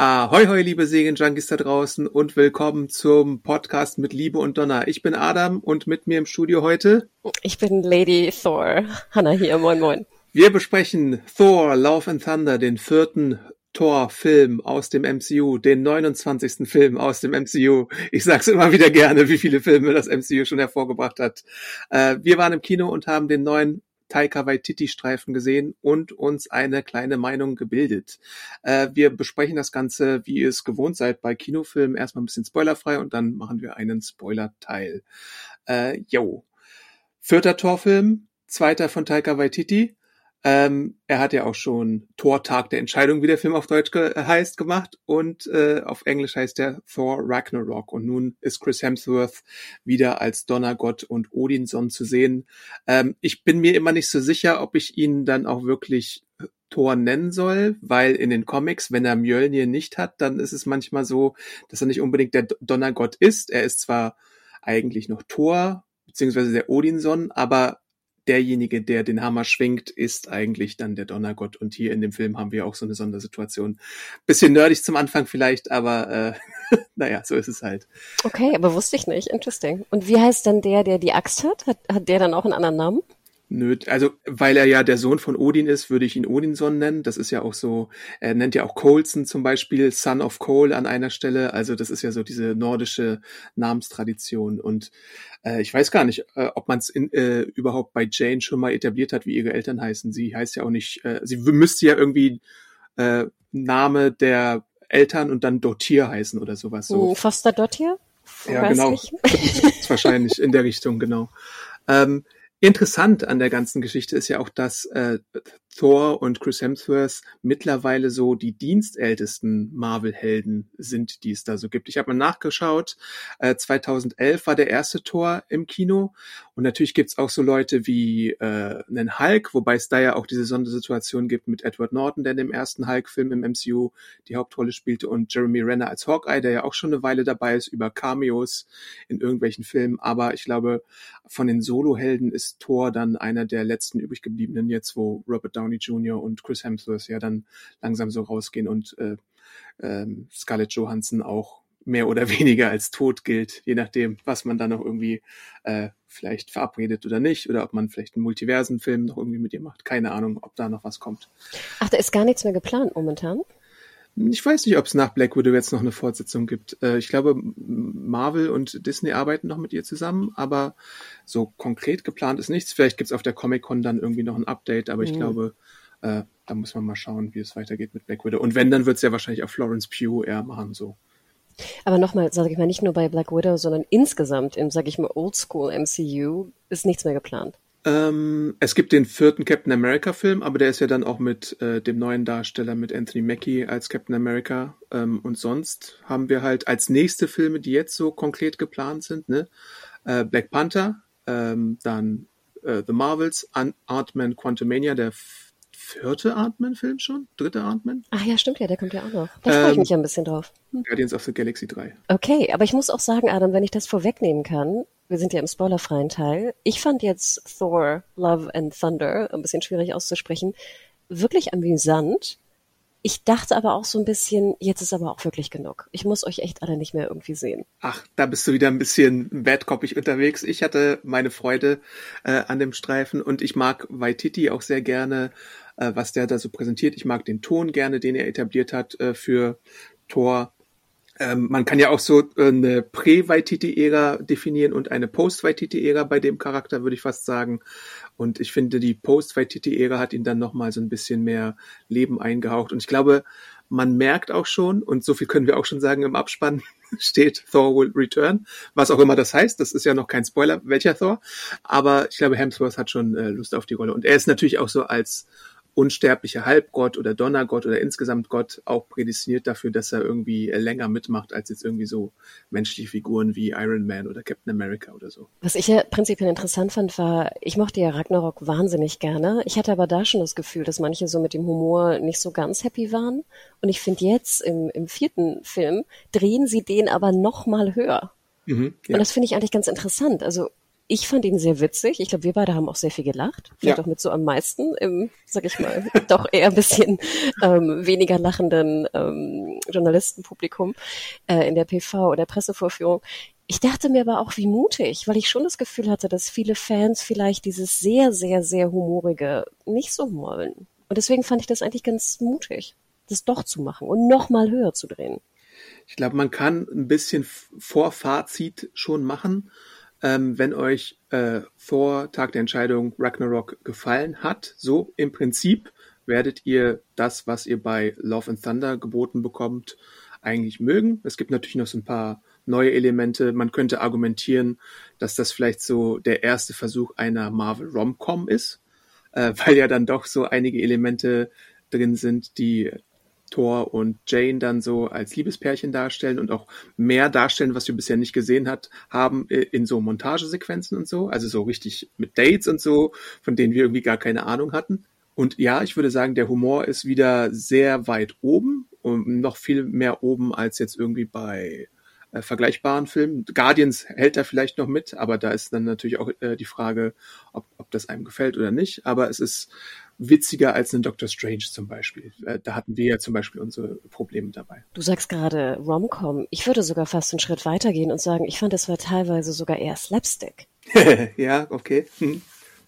Ahoi, hoi, liebe Serienjunkies da draußen und willkommen zum Podcast mit Liebe und Donner. Ich bin Adam und mit mir im Studio heute Ich bin Lady Thor. Hanna hier, moin moin. Wir besprechen Thor, Love and Thunder, den vierten Thor-Film aus dem MCU, den 29. Film aus dem MCU. Ich sag's immer wieder gerne, wie viele Filme das MCU schon hervorgebracht hat. Äh, wir waren im Kino und haben den neuen Taika Waititi-Streifen gesehen und uns eine kleine Meinung gebildet. Äh, wir besprechen das Ganze, wie ihr es gewohnt seid, bei Kinofilmen erstmal ein bisschen spoilerfrei und dann machen wir einen Spoiler-Teil. Äh, yo. Vierter Torfilm, zweiter von Taika Waititi. Ähm, er hat ja auch schon Tortag der Entscheidung, wie der Film auf Deutsch ge heißt, gemacht und äh, auf Englisch heißt der Thor Ragnarok. Und nun ist Chris Hemsworth wieder als Donnergott und Odinson zu sehen. Ähm, ich bin mir immer nicht so sicher, ob ich ihn dann auch wirklich Thor nennen soll, weil in den Comics, wenn er Mjölnir nicht hat, dann ist es manchmal so, dass er nicht unbedingt der Donnergott ist. Er ist zwar eigentlich noch Thor, beziehungsweise der Odinson, aber derjenige, der den Hammer schwingt, ist eigentlich dann der Donnergott. Und hier in dem Film haben wir auch so eine Sondersituation. Bisschen nerdig zum Anfang vielleicht, aber äh, naja, so ist es halt. Okay, aber wusste ich nicht. Interesting. Und wie heißt dann der, der die Axt hat? Hat, hat der dann auch einen anderen Namen? Nö, also weil er ja der Sohn von Odin ist, würde ich ihn Odinson nennen. Das ist ja auch so, er nennt ja auch Coulson zum Beispiel, Son of Cole an einer Stelle. Also das ist ja so diese nordische Namenstradition. Und äh, ich weiß gar nicht, äh, ob man es äh, überhaupt bei Jane schon mal etabliert hat, wie ihre Eltern heißen. Sie heißt ja auch nicht, äh, sie müsste ja irgendwie äh, Name der Eltern und dann Dottir heißen oder sowas. So. Hm, Foster Dottir? Ja, Weiß genau. nicht. wahrscheinlich in der Richtung, genau. Ähm, Interessant an der ganzen Geschichte ist ja auch, dass äh, Thor und Chris Hemsworth mittlerweile so die dienstältesten Marvel-Helden sind, die es da so gibt. Ich habe mal nachgeschaut, äh, 2011 war der erste Thor im Kino und natürlich gibt's auch so Leute wie äh, einen Hulk, wobei es da ja auch diese Sondersituation gibt mit Edward Norton, der in dem ersten Hulk-Film im MCU die Hauptrolle spielte und Jeremy Renner als Hawkeye, der ja auch schon eine Weile dabei ist über Cameos in irgendwelchen Filmen. Aber ich glaube, von den Solo-Helden ist Thor dann einer der letzten übrig gebliebenen jetzt, wo Robert Downey Jr. und Chris Hemsworth ja dann langsam so rausgehen und äh, ähm, Scarlett Johansson auch mehr oder weniger als tot gilt, je nachdem, was man da noch irgendwie äh, vielleicht verabredet oder nicht, oder ob man vielleicht einen Multiversenfilm noch irgendwie mit ihr macht. Keine Ahnung, ob da noch was kommt. Ach, da ist gar nichts mehr geplant momentan. Ich weiß nicht, ob es nach Black Widow jetzt noch eine Fortsetzung gibt. Äh, ich glaube, Marvel und Disney arbeiten noch mit ihr zusammen, aber so konkret geplant ist nichts. Vielleicht gibt's auf der Comic-Con dann irgendwie noch ein Update, aber ich Mhm. glaube, äh, da muss man mal schauen, wie es weitergeht mit Black Widow. Und wenn, dann wird's ja wahrscheinlich auch Florence Pugh eher machen, so. Aber nochmal, sage ich mal, nicht nur bei Black Widow, sondern insgesamt im, sage ich mal, Oldschool MCU ist nichts mehr geplant. Ähm, es gibt den vierten Captain America Film, aber der ist ja dann auch mit äh, dem neuen Darsteller mit Anthony Mackie als Captain America. Ähm, und sonst haben wir halt als nächste Filme, die jetzt so konkret geplant sind, ne? Äh, Black Panther, ähm, dann äh, The Marvels, An- Ant-Man Quantumania, der vierte Ant-Man-Film schon? Dritte Ant-Man? Ach ja, stimmt ja, der kommt ja auch noch. Da freue ich Ähm, mich ja ein bisschen drauf. Guardians of the Galaxy 3. Okay, aber ich muss auch sagen, Adam, wenn ich das vorwegnehmen kann, wir sind ja im spoilerfreien Teil. Ich fand jetzt Thor, Love and Thunder, ein bisschen schwierig auszusprechen, wirklich amüsant. Ich dachte aber auch so ein bisschen, jetzt ist aber auch wirklich genug. Ich muss euch echt alle nicht mehr irgendwie sehen. Ach, da bist du wieder ein bisschen badkoppig unterwegs. Ich hatte meine Freude äh, an dem Streifen und ich mag Waititi auch sehr gerne, äh, was der da so präsentiert. Ich mag den Ton gerne, den er etabliert hat äh, für Thor. Ähm, man kann ja auch so äh, eine Prä-Waititi-Ära definieren und eine Post-Waititi-Ära bei dem Charakter, würde ich fast sagen. Und ich finde, die Post-Waititi-Ära hat ihn dann nochmal so ein bisschen mehr Leben eingehaucht. Und ich glaube, man merkt auch schon, und so viel können wir auch schon sagen im Abspann, steht Thor will return, was auch immer das heißt. Das ist ja noch kein Spoiler, welcher Thor. Aber ich glaube, Hemsworth hat schon äh, Lust auf die Rolle. Und er ist natürlich auch so als unsterblicher Halbgott oder Donnergott oder insgesamt Gott auch prädestiniert dafür, dass er irgendwie äh, länger mitmacht als jetzt irgendwie so menschliche Figuren wie Iron Man oder Captain America oder so. Was ich ja prinzipiell interessant fand, war, ich mochte ja Ragnarok wahnsinnig gerne. Ich hatte aber da schon das Gefühl, dass manche so mit dem Humor nicht so ganz happy waren. Und ich finde jetzt im, im vierten Film drehen sie den aber noch mal höher. Mhm, ja. Und das finde ich eigentlich ganz interessant. Also ich fand ihn sehr witzig. Ich glaube, wir beide haben auch sehr viel gelacht. Vielleicht ja. auch mit so am meisten im, sag ich mal, doch eher ein bisschen ähm, weniger lachenden ähm, Journalistenpublikum äh, in der PV oder Pressevorführung. Ich dachte mir aber auch, wie mutig, weil ich schon das Gefühl hatte, dass viele Fans vielleicht dieses sehr, sehr, sehr humorige nicht so wollen. Und deswegen fand ich das eigentlich ganz mutig, das doch zu machen und noch mal höher zu drehen. Ich glaube, man kann ein bisschen Vorfazit schon machen ähm, wenn euch äh, vor Tag der Entscheidung Ragnarok gefallen hat, so im Prinzip werdet ihr das, was ihr bei Love and Thunder geboten bekommt, eigentlich mögen. Es gibt natürlich noch so ein paar neue Elemente. Man könnte argumentieren, dass das vielleicht so der erste Versuch einer Marvel Rom-Com ist, äh, weil ja dann doch so einige Elemente drin sind, die Thor und Jane dann so als Liebespärchen darstellen und auch mehr darstellen, was wir bisher nicht gesehen hat, haben äh, in so Montagesequenzen und so, also so richtig mit Dates und so, von denen wir irgendwie gar keine Ahnung hatten. Und ja, ich würde sagen, der Humor ist wieder sehr weit oben und noch viel mehr oben als jetzt irgendwie bei äh, vergleichbaren Filmen. Guardians hält da vielleicht noch mit, aber da ist dann natürlich auch äh, die Frage, ob, ob das einem gefällt oder nicht. Aber es ist witziger als ein Doctor Strange zum Beispiel. Äh, da hatten wir ja zum Beispiel unsere Probleme dabei. Du sagst gerade Romcom. Ich würde sogar fast einen Schritt weitergehen und sagen, ich fand, es war teilweise sogar eher Slapstick. ja, okay. Hm.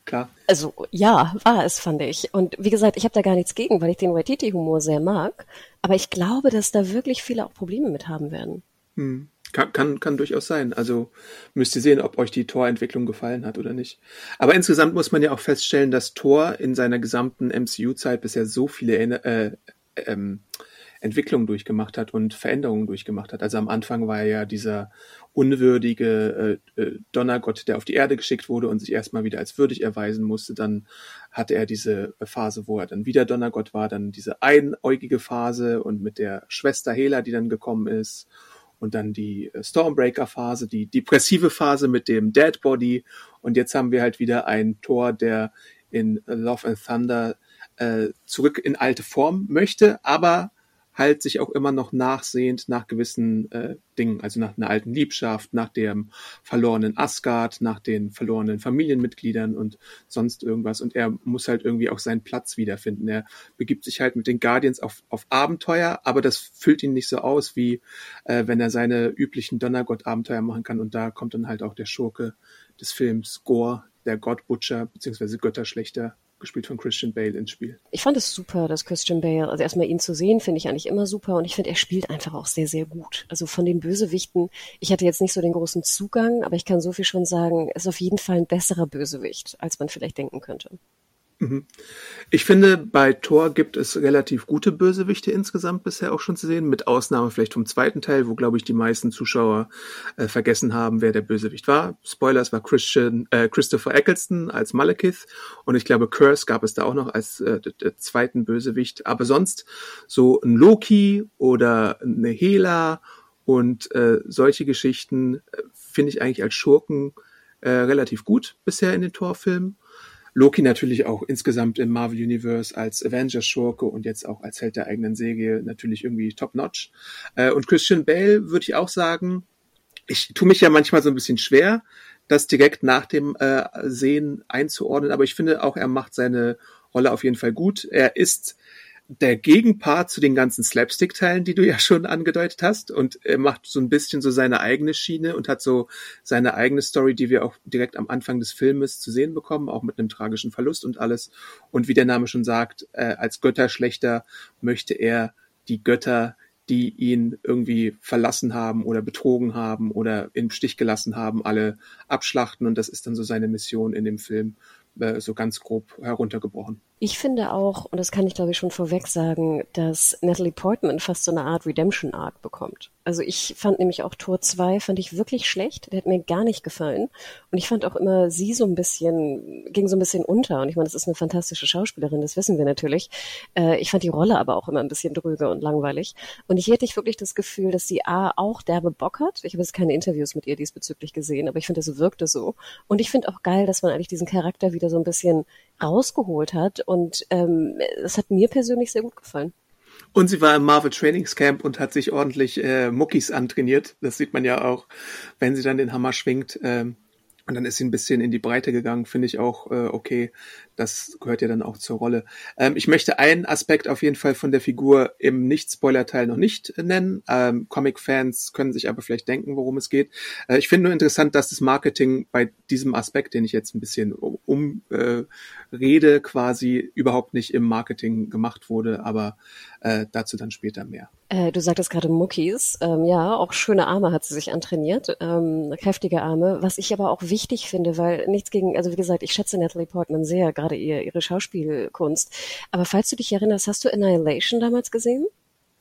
Klar. Also ja, war es, fand ich. Und wie gesagt, ich habe da gar nichts gegen, weil ich den Waititi-Humor sehr mag. Aber ich glaube, dass da wirklich viele auch Probleme mit haben werden. Hm. Kann, kann, kann durchaus sein. Also müsst ihr sehen, ob euch die Torentwicklung gefallen hat oder nicht. Aber insgesamt muss man ja auch feststellen, dass Tor in seiner gesamten MCU-Zeit bisher so viele äh, ähm, Entwicklungen durchgemacht hat und Veränderungen durchgemacht hat. Also am Anfang war er ja dieser unwürdige äh, äh, Donnergott, der auf die Erde geschickt wurde und sich erstmal wieder als würdig erweisen musste. Dann hatte er diese Phase, wo er dann wieder Donnergott war, dann diese einäugige Phase und mit der Schwester Hela, die dann gekommen ist und dann die äh, Stormbreaker-Phase, die depressive Phase mit dem Dead Body. Und jetzt haben wir halt wieder ein Tor, der in Love and Thunder äh, zurück in alte Form möchte, aber halt sich auch immer noch nachsehend nach gewissen äh, Dingen, also nach einer alten Liebschaft, nach dem verlorenen Asgard, nach den verlorenen Familienmitgliedern und sonst irgendwas. Und er muss halt irgendwie auch seinen Platz wiederfinden. Er begibt sich halt mit den Guardians auf, auf Abenteuer, aber das füllt ihn nicht so aus, wie äh, wenn er seine üblichen Donnergott-Abenteuer machen kann. Und da kommt dann halt auch der Schurke des Films Gore, der Gott Butcher, beziehungsweise Götterschlechter gespielt von Christian Bale ins Spiel. Ich fand es super, dass Christian Bale, also erstmal ihn zu sehen, finde ich eigentlich immer super und ich finde, er spielt einfach auch sehr, sehr gut. Also von den Bösewichten, ich hatte jetzt nicht so den großen Zugang, aber ich kann so viel schon sagen, ist auf jeden Fall ein besserer Bösewicht, als man vielleicht denken könnte. Mhm. Ich finde, bei Thor gibt es relativ gute Bösewichte insgesamt bisher auch schon zu sehen, mit Ausnahme vielleicht vom zweiten Teil, wo, glaube ich, die meisten Zuschauer äh, vergessen haben, wer der Bösewicht war. Spoilers war Christian, äh, Christopher Eccleston als Malekith und ich glaube, Curse gab es da auch noch als äh, zweiten Bösewicht. Aber sonst so ein Loki oder eine Hela und äh, solche Geschichten äh, finde ich eigentlich als Schurken äh, relativ gut bisher in den Torfilmen. Loki natürlich auch insgesamt im Marvel Universe als Avengers-Schurke und jetzt auch als Held der eigenen Säge natürlich irgendwie top-notch. Äh, und Christian Bale würde ich auch sagen, ich tue mich ja manchmal so ein bisschen schwer, das direkt nach dem äh, Sehen einzuordnen, aber ich finde auch, er macht seine Rolle auf jeden Fall gut. Er ist der Gegenpart zu den ganzen Slapstick-Teilen, die du ja schon angedeutet hast. Und er macht so ein bisschen so seine eigene Schiene und hat so seine eigene Story, die wir auch direkt am Anfang des Filmes zu sehen bekommen, auch mit einem tragischen Verlust und alles. Und wie der Name schon sagt, äh, als Götterschlechter möchte er die Götter, die ihn irgendwie verlassen haben oder betrogen haben oder im Stich gelassen haben, alle abschlachten. Und das ist dann so seine Mission in dem Film, äh, so ganz grob heruntergebrochen. Ich finde auch, und das kann ich glaube ich schon vorweg sagen, dass Natalie Portman fast so eine Art Redemption Arc bekommt. Also ich fand nämlich auch Tor 2 fand ich wirklich schlecht. Der hat mir gar nicht gefallen. Und ich fand auch immer sie so ein bisschen, ging so ein bisschen unter. Und ich meine, das ist eine fantastische Schauspielerin, das wissen wir natürlich. Äh, ich fand die Rolle aber auch immer ein bisschen dröge und langweilig. Und hier hätte ich wirklich das Gefühl, dass sie A auch derbe Bock hat. Ich habe jetzt keine Interviews mit ihr diesbezüglich gesehen, aber ich finde, es wirkte so. Und ich finde auch geil, dass man eigentlich diesen Charakter wieder so ein bisschen rausgeholt hat. Und ähm, es hat mir persönlich sehr gut gefallen. Und sie war im Marvel Trainingscamp und hat sich ordentlich äh, Muckis antrainiert. Das sieht man ja auch, wenn sie dann den Hammer schwingt. Ähm, und dann ist sie ein bisschen in die Breite gegangen, finde ich auch äh, okay. Das gehört ja dann auch zur Rolle. Ähm, ich möchte einen Aspekt auf jeden Fall von der Figur im Nicht-Spoiler-Teil noch nicht äh, nennen. Ähm, Comic-Fans können sich aber vielleicht denken, worum es geht. Äh, ich finde nur interessant, dass das Marketing bei diesem Aspekt, den ich jetzt ein bisschen umrede, äh, quasi überhaupt nicht im Marketing gemacht wurde, aber äh, dazu dann später mehr. Äh, du sagtest gerade Muckis. Ähm, ja, auch schöne Arme hat sie sich antrainiert, ähm, kräftige Arme. Was ich aber auch wichtig finde, weil nichts gegen, also wie gesagt, ich schätze Natalie Portman sehr, gerade ihr, ihre Schauspielkunst. Aber falls du dich erinnerst, hast du Annihilation damals gesehen?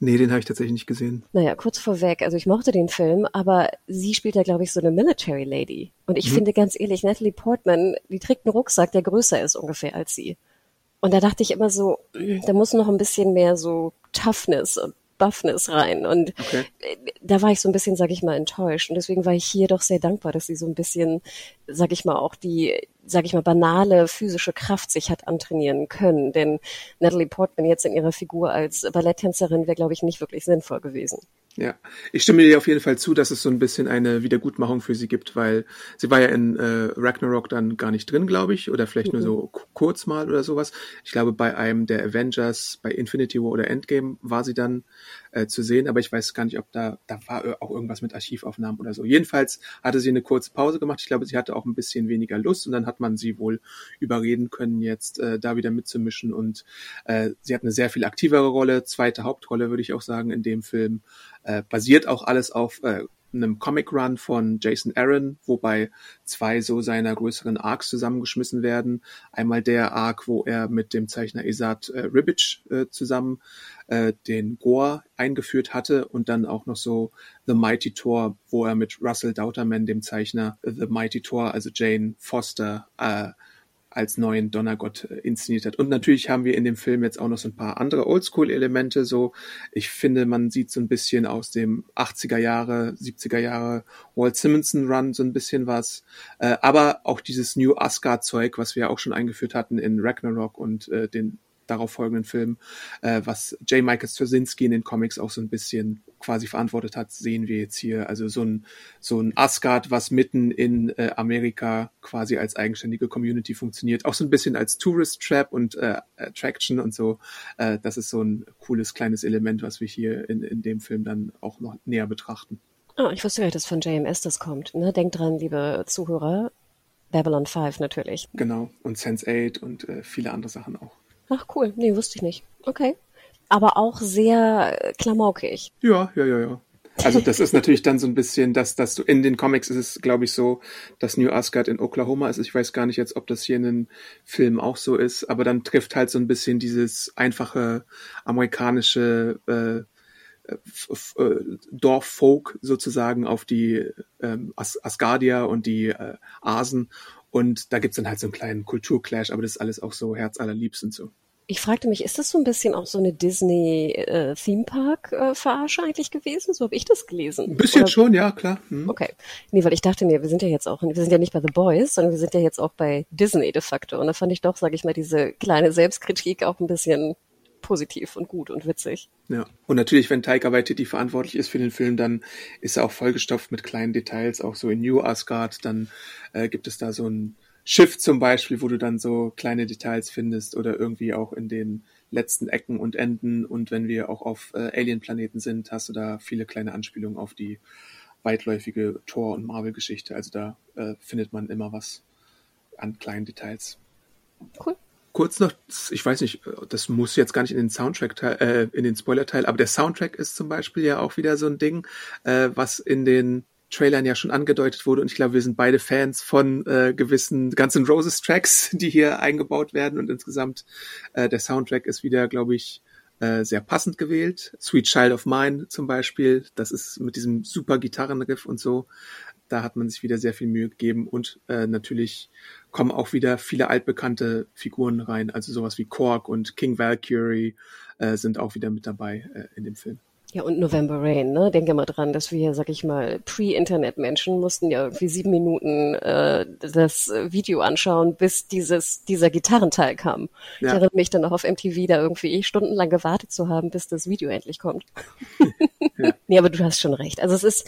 Nee, den habe ich tatsächlich nicht gesehen. Naja, kurz vorweg, also ich mochte den Film, aber sie spielt ja, glaube ich, so eine Military Lady. Und ich mhm. finde ganz ehrlich, Natalie Portman, die trägt einen Rucksack, der größer ist ungefähr als sie. Und da dachte ich immer so, da muss noch ein bisschen mehr so Toughness und Buffness rein. Und okay. da war ich so ein bisschen, sag ich mal, enttäuscht. Und deswegen war ich hier doch sehr dankbar, dass sie so ein bisschen, sag ich mal, auch die, sag ich mal, banale physische Kraft sich hat antrainieren können. Denn Natalie Portman jetzt in ihrer Figur als Balletttänzerin wäre, glaube ich, nicht wirklich sinnvoll gewesen. Ja, ich stimme dir auf jeden Fall zu, dass es so ein bisschen eine Wiedergutmachung für sie gibt, weil sie war ja in äh, Ragnarok dann gar nicht drin, glaube ich, oder vielleicht mhm. nur so kurz mal oder sowas. Ich glaube, bei einem der Avengers, bei Infinity War oder Endgame war sie dann äh, zu sehen, aber ich weiß gar nicht, ob da, da war auch irgendwas mit Archivaufnahmen oder so. Jedenfalls hatte sie eine kurze Pause gemacht. Ich glaube, sie hatte auch ein bisschen weniger Lust und dann hat man sie wohl überreden können, jetzt äh, da wieder mitzumischen und äh, sie hat eine sehr viel aktivere Rolle, zweite Hauptrolle, würde ich auch sagen, in dem Film. Äh, basiert auch alles auf äh, einem Comic Run von Jason Aaron, wobei zwei so seiner größeren Arcs zusammengeschmissen werden. Einmal der Arc, wo er mit dem Zeichner Isat äh, Ribic äh, zusammen äh, den Gore eingeführt hatte und dann auch noch so The Mighty Thor, wo er mit Russell Dauterman, dem Zeichner The Mighty Thor, also Jane Foster, äh, als neuen Donnergott äh, inszeniert hat. Und natürlich haben wir in dem Film jetzt auch noch so ein paar andere Oldschool-Elemente. So, ich finde, man sieht so ein bisschen aus dem 80er Jahre, 70er Jahre Walt Simonson Run so ein bisschen was. Äh, aber auch dieses New Asgard-Zeug, was wir auch schon eingeführt hatten in Ragnarok und äh, den darauf folgenden Film, äh, was J. Michael Straczynski in den Comics auch so ein bisschen quasi verantwortet hat, sehen wir jetzt hier. Also so ein, so ein Asgard, was mitten in äh, Amerika quasi als eigenständige Community funktioniert. Auch so ein bisschen als Tourist Trap und äh, Attraction und so. Äh, das ist so ein cooles kleines Element, was wir hier in, in dem Film dann auch noch näher betrachten. Oh, ich wusste gar nicht, dass von JMS das kommt. Ne? Denkt dran, liebe Zuhörer, Babylon 5 natürlich. Genau, und Sense8 und äh, viele andere Sachen auch. Ach cool, nee, wusste ich nicht. Okay. Aber auch sehr klamaukig. Ja, ja, ja, ja. Also das ist natürlich dann so ein bisschen, dass, dass du in den Comics ist es, glaube ich, so, dass New Asgard in Oklahoma ist. Ich weiß gar nicht jetzt, ob das hier in den Filmen auch so ist, aber dann trifft halt so ein bisschen dieses einfache amerikanische äh, äh, Dorffolk sozusagen auf die ähm, As Asgardia und die äh, Asen und da gibt's dann halt so einen kleinen Kulturclash, aber das ist alles auch so herzallerliebst und so. Ich fragte mich, ist das so ein bisschen auch so eine Disney äh, äh, eigentlich gewesen? So habe ich das gelesen. Ein bisschen Oder? schon, ja, klar. Hm. Okay. Nee, weil ich dachte mir, wir sind ja jetzt auch, wir sind ja nicht bei The Boys, sondern wir sind ja jetzt auch bei Disney de facto. Und da fand ich doch, sage ich mal, diese kleine Selbstkritik auch ein bisschen positiv und gut und witzig. Ja, und natürlich, wenn Taika Waititi verantwortlich ist für den Film, dann ist er auch vollgestopft mit kleinen Details, auch so in New Asgard, dann äh, gibt es da so ein Schiff zum Beispiel, wo du dann so kleine Details findest oder irgendwie auch in den letzten Ecken und Enden und wenn wir auch auf äh, Alien-Planeten sind, hast du da viele kleine Anspielungen auf die weitläufige Thor- und Marvel-Geschichte. Also da äh, findet man immer was an kleinen Details. Cool kurz noch, ich weiß nicht, das muss jetzt gar nicht in den Soundtrack, äh, in den Spoiler-Teil, aber der Soundtrack ist zum Beispiel ja auch wieder so ein Ding, äh, was in den Trailern ja schon angedeutet wurde. Und ich glaube, wir sind beide Fans von äh, gewissen Guns N' Roses Tracks, die hier eingebaut werden. Und insgesamt äh, der Soundtrack ist wieder, glaube ich, äh, sehr passend gewählt. Sweet Child of Mine zum Beispiel, das ist mit diesem super Gitarrenriff und so. Da hat man sich wieder sehr viel Mühe gegeben und äh, natürlich kommen auch wieder viele altbekannte Figuren rein, also sowas wie Korg und King Valkyrie äh, sind auch wieder mit dabei äh, in dem Film. Ja, und November Rain, ne? Denke mal dran, dass wir, sag ich mal, Pre-Internet-Menschen mussten ja irgendwie sieben Minuten äh, das Video anschauen, bis dieses, dieser Gitarrenteil kam. Ja. Ich erinnere mich dann noch auf MTV da irgendwie stundenlang gewartet zu haben, bis das Video endlich kommt. ja. nee, aber du hast schon recht. Also es ist,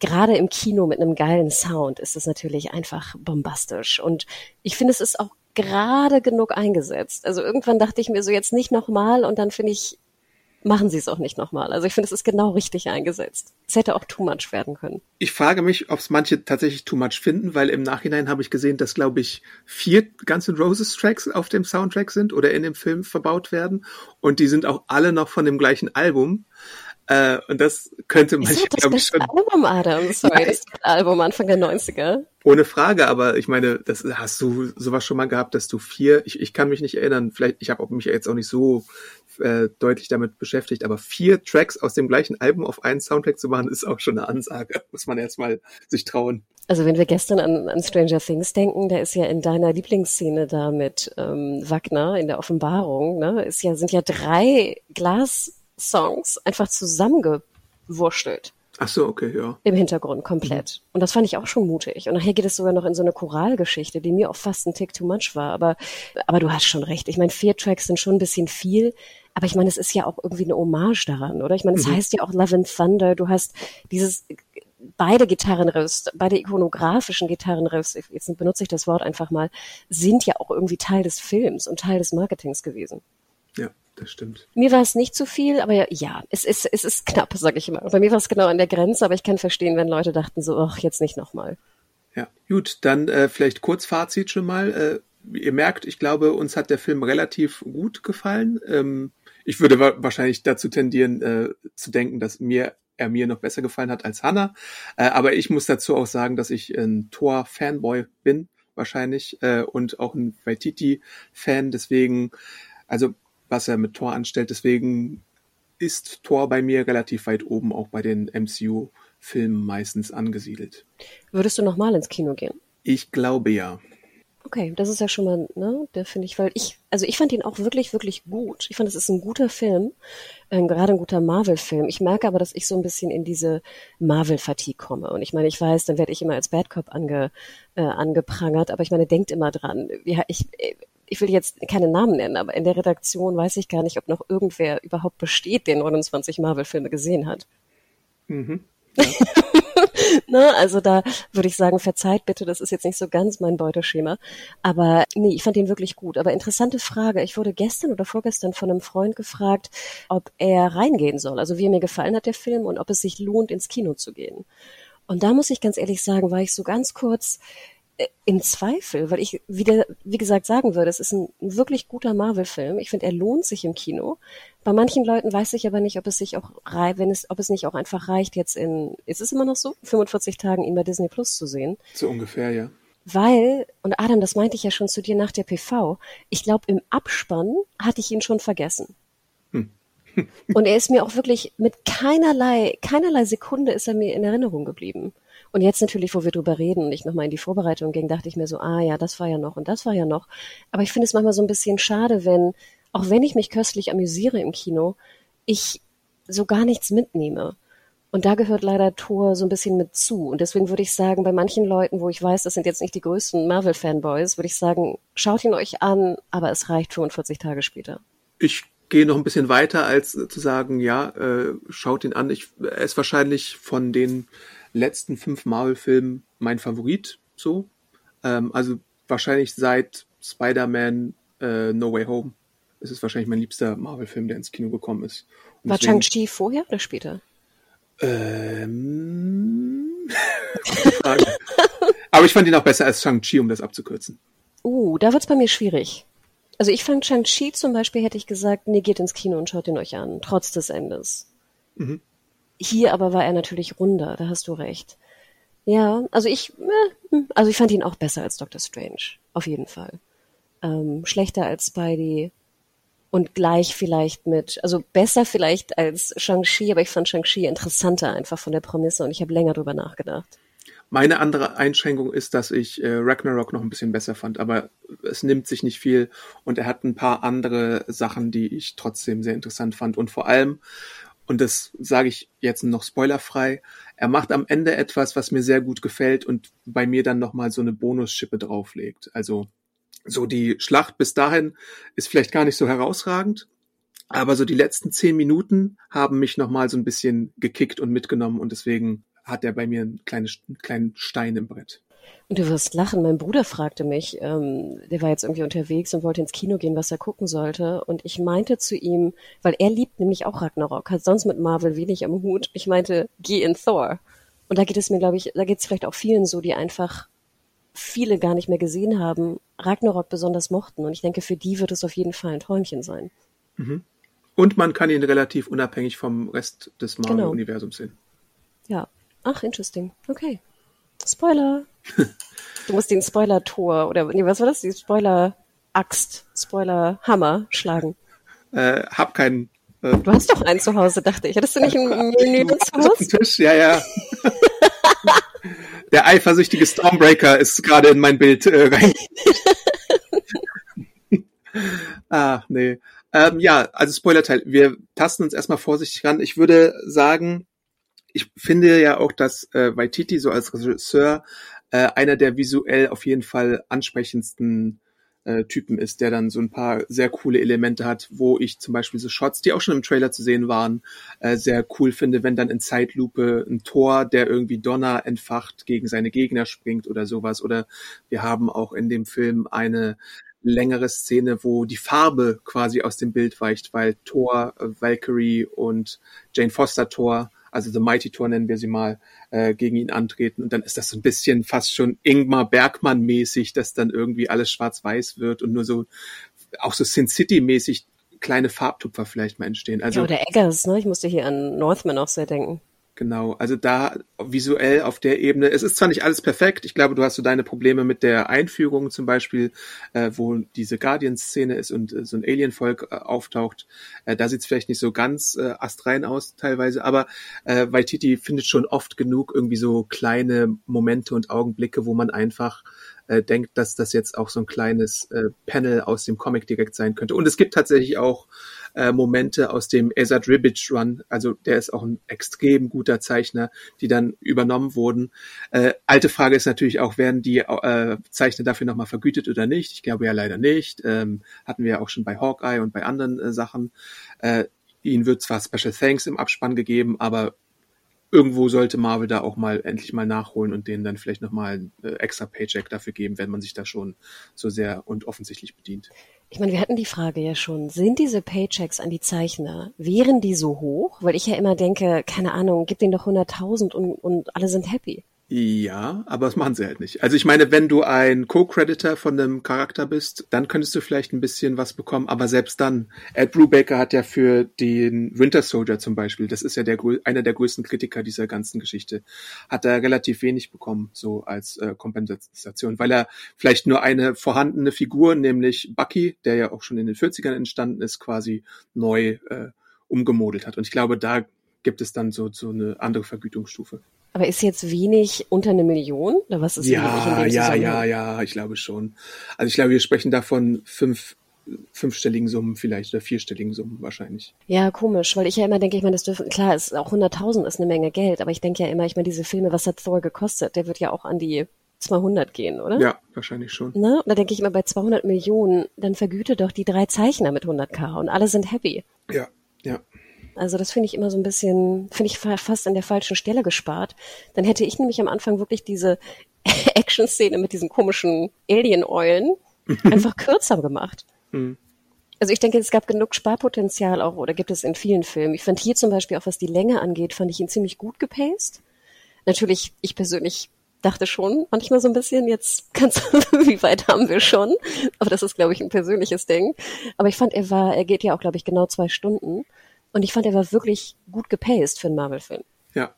gerade im Kino mit einem geilen Sound ist es natürlich einfach bombastisch. Und ich finde, es ist auch gerade genug eingesetzt. Also irgendwann dachte ich mir so jetzt nicht nochmal und dann finde ich, machen sie es auch nicht nochmal. Also ich finde, es ist genau richtig eingesetzt. Es hätte auch too much werden können. Ich frage mich, ob es manche tatsächlich too much finden, weil im Nachhinein habe ich gesehen, dass, glaube ich, vier Guns Roses Tracks auf dem Soundtrack sind oder in dem Film verbaut werden. Und die sind auch alle noch von dem gleichen Album. Äh, und das könnte manche, glaube ich, schon. Album, Adam. Sorry, das Album Anfang der 90er. Ohne Frage, aber ich meine, das hast du sowas schon mal gehabt, dass du vier, ich, ich kann mich nicht erinnern, vielleicht, ich habe mich jetzt auch nicht so äh, deutlich damit beschäftigt, aber vier Tracks aus dem gleichen Album auf einen Soundtrack zu machen, ist auch schon eine Ansage. Muss man erst mal sich trauen. Also wenn wir gestern an, an Stranger Things denken, da ist ja in deiner Lieblingsszene da mit ähm, Wagner in der Offenbarung, ne, ist ja, sind ja drei Glas Songs einfach zusammengewurschtelt. Ach so, okay, ja. Im Hintergrund komplett. Mhm. Und das fand ich auch schon mutig. Und nachher geht es sogar noch in so eine Choralgeschichte, die mir auch fast ein Tick too much war. Aber, aber du hast schon recht. Ich meine, vier Tracks sind schon ein bisschen viel. Aber ich meine, es ist ja auch irgendwie eine Hommage daran, oder? Ich meine, es mhm. heißt ja auch Love and Thunder. Du hast dieses, beide Gitarrenriffs, beide ikonografischen Gitarrenriffs, jetzt benutze ich das Wort einfach mal, sind ja auch irgendwie Teil des Films und Teil des Marketings gewesen. Ja das stimmt. Mir war es nicht zu viel, aber ja, es ist, es ist knapp, sage ich immer. Bei mir war es genau an der Grenze, aber ich kann verstehen, wenn Leute dachten so, ach, jetzt nicht nochmal. Ja, gut, dann äh, vielleicht kurz Fazit schon mal. Äh, ihr merkt, ich glaube, uns hat der Film relativ gut gefallen. Ähm, ich würde wa wahrscheinlich dazu tendieren, äh, zu denken, dass mir er mir noch besser gefallen hat als Hannah. Äh, aber ich muss dazu auch sagen, dass ich ein Thor-Fanboy bin, wahrscheinlich, äh, und auch ein Waititi-Fan. Deswegen, also was er mit Thor anstellt. Deswegen ist Thor bei mir relativ weit oben auch bei den MCU-Filmen meistens angesiedelt. Würdest du nochmal ins Kino gehen? Ich glaube ja. Okay, das ist ja schon mal, ne, der finde ich, weil ich, also ich fand ihn auch wirklich, wirklich gut. Ich fand, es ist ein guter Film, äh, gerade ein guter Marvel-Film. Ich merke aber, dass ich so ein bisschen in diese Marvel-Fatigue komme. Und ich meine, ich weiß, dann werde ich immer als Bad Cop ange, äh, angeprangert, aber ich meine, denkt immer dran. Ja, ich, ich will jetzt keine Namen nennen, aber in der Redaktion weiß ich gar nicht, ob noch irgendwer überhaupt besteht, der 29 Marvel-Filme gesehen hat. Mhm. Ja. ne, also da würde ich sagen, verzeiht bitte, das ist jetzt nicht so ganz mein Beuteschema. Aber nee, ich fand ihn wirklich gut. Aber interessante Frage. Ich wurde gestern oder vorgestern von einem Freund gefragt, ob er reingehen soll. Also wie mir gefallen hat der Film und ob es sich lohnt, ins Kino zu gehen. Und da muss ich ganz ehrlich sagen, war ich so ganz kurz, im Zweifel, weil ich wieder, wie gesagt, sagen würde, es ist ein wirklich guter Marvel-Film. Ich finde, er lohnt sich im Kino. Bei manchen Leuten weiß ich aber nicht, ob es sich auch wenn es, ob es nicht auch einfach reicht, jetzt in, ist es immer noch so, 45 Tagen ihn bei Disney Plus zu sehen. So ungefähr, ja. Weil, und Adam, das meinte ich ja schon zu dir nach der PV, ich glaube, im Abspann hatte ich ihn schon vergessen. Hm. und er ist mir auch wirklich mit keinerlei, keinerlei Sekunde ist er mir in Erinnerung geblieben. Und jetzt natürlich, wo wir drüber reden und ich nochmal in die Vorbereitung ging, dachte ich mir so, ah ja, das war ja noch und das war ja noch. Aber ich finde es manchmal so ein bisschen schade, wenn, auch wenn ich mich köstlich amüsiere im Kino, ich so gar nichts mitnehme. Und da gehört leider Thor so ein bisschen mit zu. Und deswegen würde ich sagen, bei manchen Leuten, wo ich weiß, das sind jetzt nicht die größten Marvel-Fanboys, würde ich sagen, schaut ihn euch an, aber es reicht 45 Tage später. Ich gehe noch ein bisschen weiter, als zu sagen, ja, äh, schaut ihn an. Ich, er ist wahrscheinlich von den letzten fünf Marvel-Filmen mein Favorit, so. Ähm, also wahrscheinlich seit Spider-Man äh, No Way Home. Es ist wahrscheinlich mein liebster Marvel-Film, der ins Kino gekommen ist. Und War Shang-Chi vorher oder später? Ähm, Aber ich fand ihn auch besser als Shang-Chi, um das abzukürzen. Uh, da wird's bei mir schwierig. Also ich fand Shang-Chi zum Beispiel, hätte ich gesagt, nee, geht ins Kino und schaut ihn euch an, trotz des Endes. Mhm. Hier aber war er natürlich runder, da hast du recht. Ja, also ich, äh, also ich fand ihn auch besser als Doctor Strange, auf jeden Fall. Ähm, schlechter als Spidey und gleich vielleicht mit, also besser vielleicht als Shang-Chi, aber ich fand Shang-Chi interessanter einfach von der Prämisse und ich habe länger drüber nachgedacht. Meine andere Einschränkung ist, dass ich äh, Ragnarok noch ein bisschen besser fand, aber es nimmt sich nicht viel und er hat ein paar andere Sachen, die ich trotzdem sehr interessant fand und vor allem, und das sage ich jetzt noch spoilerfrei, er macht am Ende etwas, was mir sehr gut gefällt und bei mir dann nochmal so eine Bonusschippe drauflegt. Also so die Schlacht bis dahin ist vielleicht gar nicht so herausragend, aber so die letzten zehn Minuten haben mich nochmal so ein bisschen gekickt und mitgenommen und deswegen hat er bei mir einen kleinen, einen kleinen Stein im Brett. Und du wirst lachen. Mein Bruder fragte mich, ähm, der war jetzt irgendwie unterwegs und wollte ins Kino gehen, was er gucken sollte. Und ich meinte zu ihm, weil er liebt nämlich auch Ragnarok, hat sonst mit Marvel wenig am Hut. Ich meinte, geh in Thor. Und da geht es mir, glaube ich, da geht es vielleicht auch vielen so, die einfach viele gar nicht mehr gesehen haben, Ragnarok besonders mochten. Und ich denke, für die wird es auf jeden Fall ein Träumchen sein. Mhm. Und man kann ihn relativ unabhängig vom Rest des genau. Marvel-Universums genau. sehen. Ja, Ach, interesting. Okay. Spoiler. du musst den Spoiler-Tor oder nee, was war das? Die Spoiler-Axt, Spoiler-Hammer schlagen. Äh, hab keinen. Äh, du hast doch einen zu Hause, dachte ich. Hattest du nicht ein Menü zu Hause? Tisch, ja, ja. Der eifersüchtige Stormbreaker ist gerade in mein Bild äh, rein. ah, nee. Ähm, ja, also Spoilerteil. Wir tasten uns erstmal vorsichtig ran. Ich würde sagen, ich finde ja auch, dass äh, Waititi so als Regisseur äh, einer der visuell auf jeden Fall ansprechendsten äh, Typen ist, der dann so ein paar sehr coole Elemente hat, wo ich zum Beispiel so Shots, die auch schon im Trailer zu sehen waren, äh, sehr cool finde, wenn dann in Zeitlupe ein Tor, der irgendwie Donner entfacht, gegen seine Gegner springt oder sowas. Oder wir haben auch in dem Film eine längere Szene, wo die Farbe quasi aus dem Bild weicht, weil Thor, äh, Valkyrie und Jane Foster Thor also The Mighty Tour nennen wir sie mal, äh, gegen ihn antreten. Und dann ist das so ein bisschen fast schon Ingmar Bergmann-mäßig, dass dann irgendwie alles schwarz-weiß wird und nur so, auch so Sin City-mäßig kleine Farbtupfer vielleicht mal entstehen. Also, ja, oder Eggers, ne? Ich musste hier an Northman auch sehr denken. Genau, also da visuell auf der Ebene, es ist zwar nicht alles perfekt, ich glaube, du hast so deine Probleme mit der Einführung zum Beispiel, äh, wo diese Guardians-Szene ist und äh, so ein Alien-Volk äh, auftaucht, äh, da sieht es vielleicht nicht so ganz äh, astrein aus teilweise, aber äh, Waititi findet schon oft genug irgendwie so kleine Momente und Augenblicke, wo man einfach äh, denkt, dass das jetzt auch so ein kleines Panel aus dem Comic direkt sein könnte. Und es gibt tatsächlich auch äh, Momente aus dem Ezad Ribic Run, also der ist auch ein extrem guter Zeichner, die dann übernommen wurden. Äh, alte Frage ist natürlich auch, werden die äh, Zeichner dafür nochmal vergütet oder nicht? Ich glaube ja leider nicht. Ähm, hatten wir ja auch schon bei Hawkeye und bei anderen äh, Sachen. Äh, ihnen wird zwar Special Thanks im Abspann gegeben, aber irgendwo sollte Marvel da auch mal endlich mal nachholen und denen dann vielleicht nochmal äh, extra Paycheck dafür geben, wenn man sich da schon so sehr und offensichtlich bedient. Ich meine, wir hatten die Frage ja schon, sind diese Paychecks an die Zeichner, wären die so hoch? Weil ich ja immer denke, keine Ahnung, gib denen doch 100.000 und, und alle sind happy. Ja, aber das machen sie halt nicht. Also ich meine, wenn du ein Co-Creditor von einem Charakter bist, dann könntest du vielleicht ein bisschen was bekommen, aber selbst dann, Ed Brubaker hat ja für den Winter Soldier zum Beispiel, das ist ja der einer der größten Kritiker dieser ganzen Geschichte, hat er relativ wenig bekommen, so als äh, Kompensation, weil er vielleicht nur eine vorhandene Figur, nämlich Bucky, der ja auch schon in den 40ern entstanden ist, quasi neu äh, umgemodelt hat. Und ich glaube, da gibt es dann so, so eine andere Vergütungsstufe. Aber ist jetzt wenig unter eine Million? Oder was ist ja, ja, ja, ja, ich glaube schon. Also ich glaube, wir sprechen davon fünf fünfstelligen Summen vielleicht oder vierstelligen Summen wahrscheinlich. Ja, komisch, weil ich ja immer denke, ich meine, das dürfen, klar, ist auch 100.000 ist eine Menge Geld, aber ich denke ja immer, ich meine, diese Filme, was hat Thor gekostet? Der wird ja auch an die 200 gehen, oder? Ja, wahrscheinlich schon. Ne? Da denke ich immer, bei 200 Millionen, dann vergüte doch die drei Zeichner mit 100k und alle sind happy. Ja, ja. Also das finde ich immer so ein bisschen, finde ich fast an der falschen Stelle gespart. Dann hätte ich nämlich am Anfang wirklich diese Action-Szene mit diesen komischen Alien-Eulen einfach kürzer gemacht. Mhm. Also ich denke, es gab genug Sparpotenzial auch, oder gibt es in vielen Filmen. Ich fand hier zum Beispiel auch, was die Länge angeht, fand ich ihn ziemlich gut gepaced. Natürlich, ich persönlich dachte schon manchmal so ein bisschen, jetzt kannst du, wie weit haben wir schon? Aber das ist, glaube ich, ein persönliches Ding. Aber ich fand, er war, er geht ja auch, glaube ich, genau zwei Stunden. Und ich fand, er war wirklich gut gepaced für einen Marvel-Film. Ja.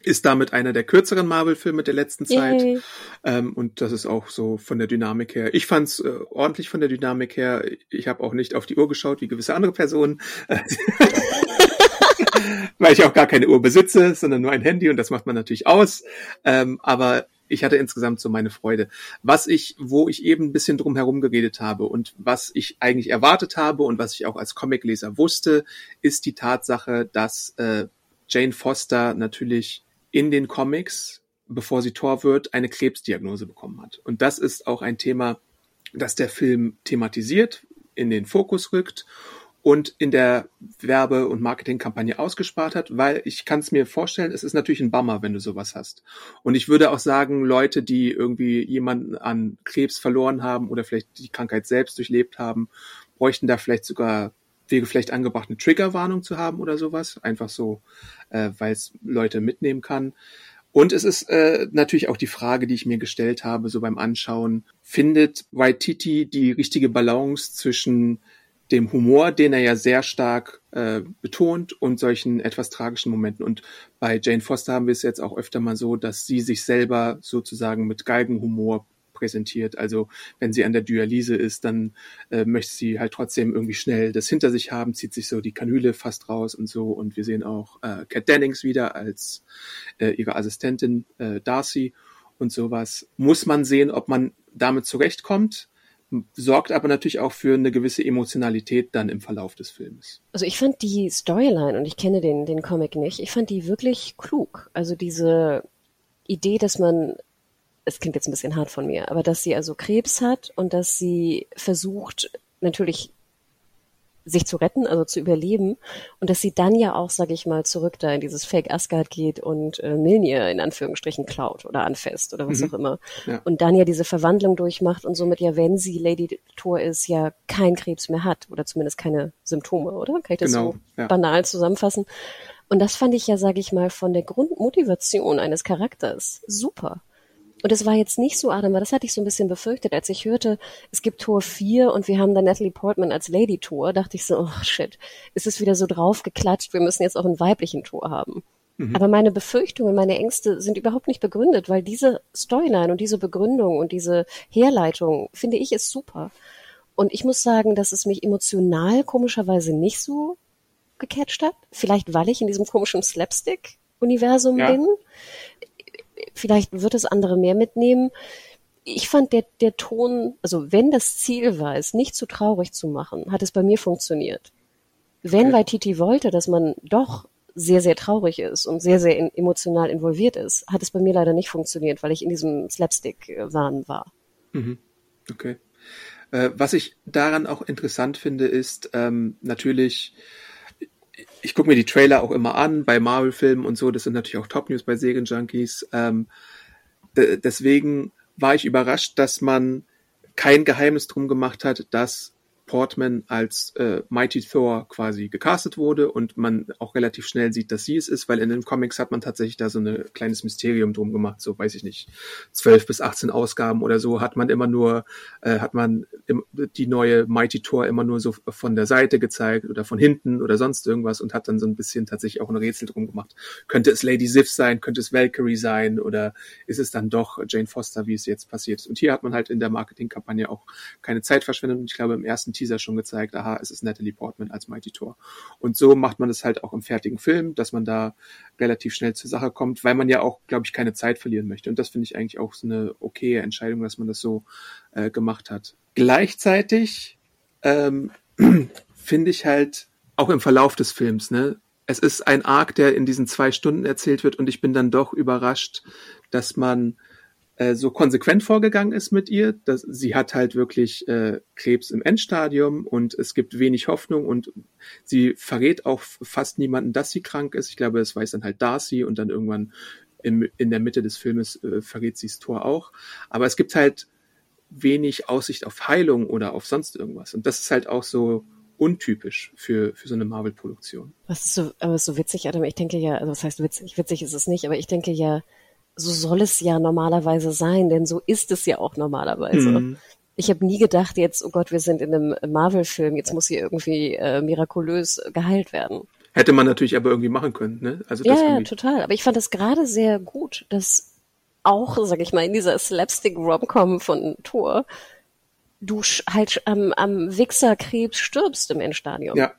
ist damit einer der kürzeren Marvel-Filme der letzten Zeit. Ähm, und das ist auch so von der Dynamik her. Ich fand's äh, ordentlich von der Dynamik her. Ich habe auch nicht auf die Uhr geschaut, wie gewisse andere Personen. Weil ich auch gar keine Uhr besitze, sondern nur ein Handy und das macht man natürlich aus. Ähm, aber ich hatte insgesamt so meine Freude. Was ich, wo ich eben ein bisschen drum herum geredet habe und was ich eigentlich erwartet habe und was ich auch als Comicleser wusste, ist die Tatsache, dass äh, Jane Foster natürlich in den Comics, bevor sie Tor wird, eine Krebsdiagnose bekommen hat. Und das ist auch ein Thema, das der Film thematisiert, in den Fokus rückt und in der Werbe- und Marketingkampagne ausgespart hat, weil ich kann es mir vorstellen, es ist natürlich ein Bummer, wenn du sowas hast. Und ich würde auch sagen, Leute, die irgendwie jemanden an Krebs verloren haben oder vielleicht die Krankheit selbst durchlebt haben, bräuchten da vielleicht sogar wäre vielleicht angebracht, eine Triggerwarnung zu haben oder sowas, einfach so, äh, weil es Leute mitnehmen kann. Und es ist äh, natürlich auch die Frage, die ich mir gestellt habe, so beim Anschauen, findet Waititi die richtige Balance zwischen dem Humor, den er ja sehr stark äh, betont und solchen etwas tragischen Momenten. Und bei Jane Foster haben wir es jetzt auch öfter mal so, dass sie sich selber sozusagen mit Galgenhumor präsentiert. Also wenn sie an der Dialyse ist, dann äh, möchte sie halt trotzdem irgendwie schnell das hinter sich haben, zieht sich so die Kanüle fast raus und so. Und wir sehen auch äh, Kat Dennings wieder als äh, ihre Assistentin äh, Darcy und sowas. Muss man sehen, ob man damit zurechtkommt sorgt aber natürlich auch für eine gewisse Emotionalität dann im Verlauf des Films. Also ich fand die Storyline, und ich kenne den, den Comic nicht, ich fand die wirklich klug. Also diese Idee, dass man es klingt jetzt ein bisschen hart von mir, aber dass sie also Krebs hat und dass sie versucht, natürlich sich zu retten, also zu überleben und dass sie dann ja auch, sage ich mal, zurück da in dieses Fake Asgard geht und äh, Milnir in Anführungsstrichen klaut oder anfasst oder was mhm. auch immer ja. und dann ja diese Verwandlung durchmacht und somit ja, wenn sie Lady Thor ist, ja kein Krebs mehr hat oder zumindest keine Symptome, oder? Kann ich das genau. so ja. banal zusammenfassen? Und das fand ich ja, sage ich mal, von der Grundmotivation eines Charakters super. Und es war jetzt nicht so, Adam, weil das hatte ich so ein bisschen befürchtet, als ich hörte, es gibt Tor 4 und wir haben da Natalie Portman als Lady Tor, dachte ich so, oh shit, ist es wieder so draufgeklatscht, wir müssen jetzt auch einen weiblichen Tor haben. Mhm. Aber meine Befürchtungen, meine Ängste sind überhaupt nicht begründet, weil diese Storyline und diese Begründung und diese Herleitung, finde ich, ist super. Und ich muss sagen, dass es mich emotional komischerweise nicht so gecatcht hat. Vielleicht, weil ich in diesem komischen Slapstick-Universum ja. bin vielleicht wird es andere mehr mitnehmen. Ich fand der, der Ton, also wenn das Ziel war, es nicht zu traurig zu machen, hat es bei mir funktioniert. Wenn okay. Titi wollte, dass man doch sehr, sehr traurig ist und sehr, sehr in, emotional involviert ist, hat es bei mir leider nicht funktioniert, weil ich in diesem Slapstick-Wahn war. Mhm. Okay. Äh, was ich daran auch interessant finde, ist ähm, natürlich, ich gucke mir die Trailer auch immer an bei Marvel-Filmen und so. Das sind natürlich auch Top-News bei Serienjunkies. Ähm, deswegen war ich überrascht, dass man kein Geheimnis drum gemacht hat, dass Portman als äh, Mighty Thor quasi gecastet wurde und man auch relativ schnell sieht, dass sie es ist, weil in den Comics hat man tatsächlich da so ein kleines Mysterium drum gemacht, so weiß ich nicht, zwölf bis 18 Ausgaben oder so hat man immer nur, äh, hat man im, die neue Mighty Thor immer nur so von der Seite gezeigt oder von hinten oder sonst irgendwas und hat dann so ein bisschen tatsächlich auch ein Rätsel drum gemacht. Könnte es Lady Sif sein, könnte es Valkyrie sein oder ist es dann doch Jane Foster, wie es jetzt passiert ist. Und hier hat man halt in der Marketingkampagne auch keine Zeit verschwendet und ich glaube im ersten Teaser schon gezeigt, aha, es ist Natalie Portman als Mighty Thor. Und so macht man es halt auch im fertigen Film, dass man da relativ schnell zur Sache kommt, weil man ja auch, glaube ich, keine Zeit verlieren möchte. Und das finde ich eigentlich auch so eine okaye Entscheidung, dass man das so äh, gemacht hat. Gleichzeitig ähm, finde ich halt auch im Verlauf des Films, ne, es ist ein Arc, der in diesen zwei Stunden erzählt wird und ich bin dann doch überrascht, dass man äh, so konsequent vorgegangen ist mit ihr. Dass, sie hat halt wirklich äh, Krebs im Endstadium und es gibt wenig Hoffnung und sie verrät auch fast niemanden, dass sie krank ist. Ich glaube, das weiß dann halt Darcy und dann irgendwann im, in der Mitte des Filmes äh, verrät sie das Tor auch. Aber es gibt halt wenig Aussicht auf Heilung oder auf sonst irgendwas. Und das ist halt auch so untypisch für, für so eine Marvel-Produktion. Was ist so, aber so witzig, Adam. Ich denke ja, also was heißt witzig? Witzig ist es nicht, aber ich denke ja, so soll es ja normalerweise sein, denn so ist es ja auch normalerweise. Mhm. Ich habe nie gedacht, jetzt, oh Gott, wir sind in einem Marvel-Film, jetzt muss sie irgendwie äh, mirakulös geheilt werden. Hätte man natürlich aber irgendwie machen können, ne? Also Ja, das ja, irgendwie- total. Aber ich fand das gerade sehr gut, dass auch, sag ich mal, in dieser Slapstick-Romcom von Thor du halt am, am Wichserkrebs stirbst im Endstadium. Ja.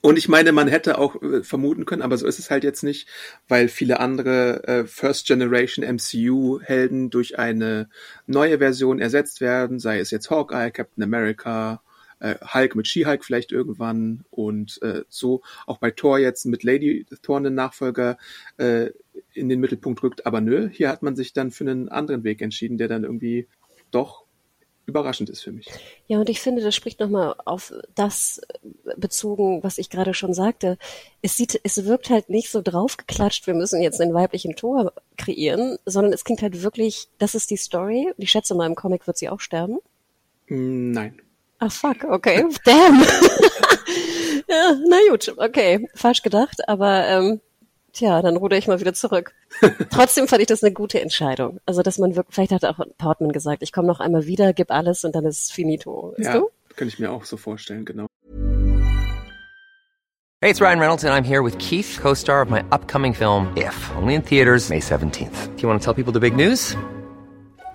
Und ich meine, man hätte auch äh, vermuten können, aber so ist es halt jetzt nicht, weil viele andere äh, First Generation MCU-Helden durch eine neue Version ersetzt werden, sei es jetzt Hawkeye, Captain America, äh, Hulk mit She-Hulk vielleicht irgendwann und äh, so auch bei Thor jetzt mit Lady Thor einen Nachfolger äh, in den Mittelpunkt rückt. Aber nö, hier hat man sich dann für einen anderen Weg entschieden, der dann irgendwie doch überraschend ist für mich. Ja, und ich finde, das spricht nochmal auf das bezogen, was ich gerade schon sagte. Es sieht, es wirkt halt nicht so draufgeklatscht, wir müssen jetzt einen weiblichen Tor kreieren, sondern es klingt halt wirklich, das ist die Story. Und ich schätze mal, im Comic wird sie auch sterben. Mm, Nein. Ah, fuck, okay. Damn. ja, na gut, okay. Falsch gedacht, aber ähm, tja, dann ruder ich mal wieder zurück. Trotzdem fand ich das eine gute Entscheidung. Also, dass man wirklich, vielleicht hat auch Portman gesagt, ich komme noch einmal wieder, gib alles und dann ist finito. Weißt Ja, du? kann ich mir auch so vorstellen, genau. Hey, it's Ryan Reynolds, and I'm here with Keith, co star of my upcoming film, If, only in theaters, May 17th. Do you want to tell people the big news?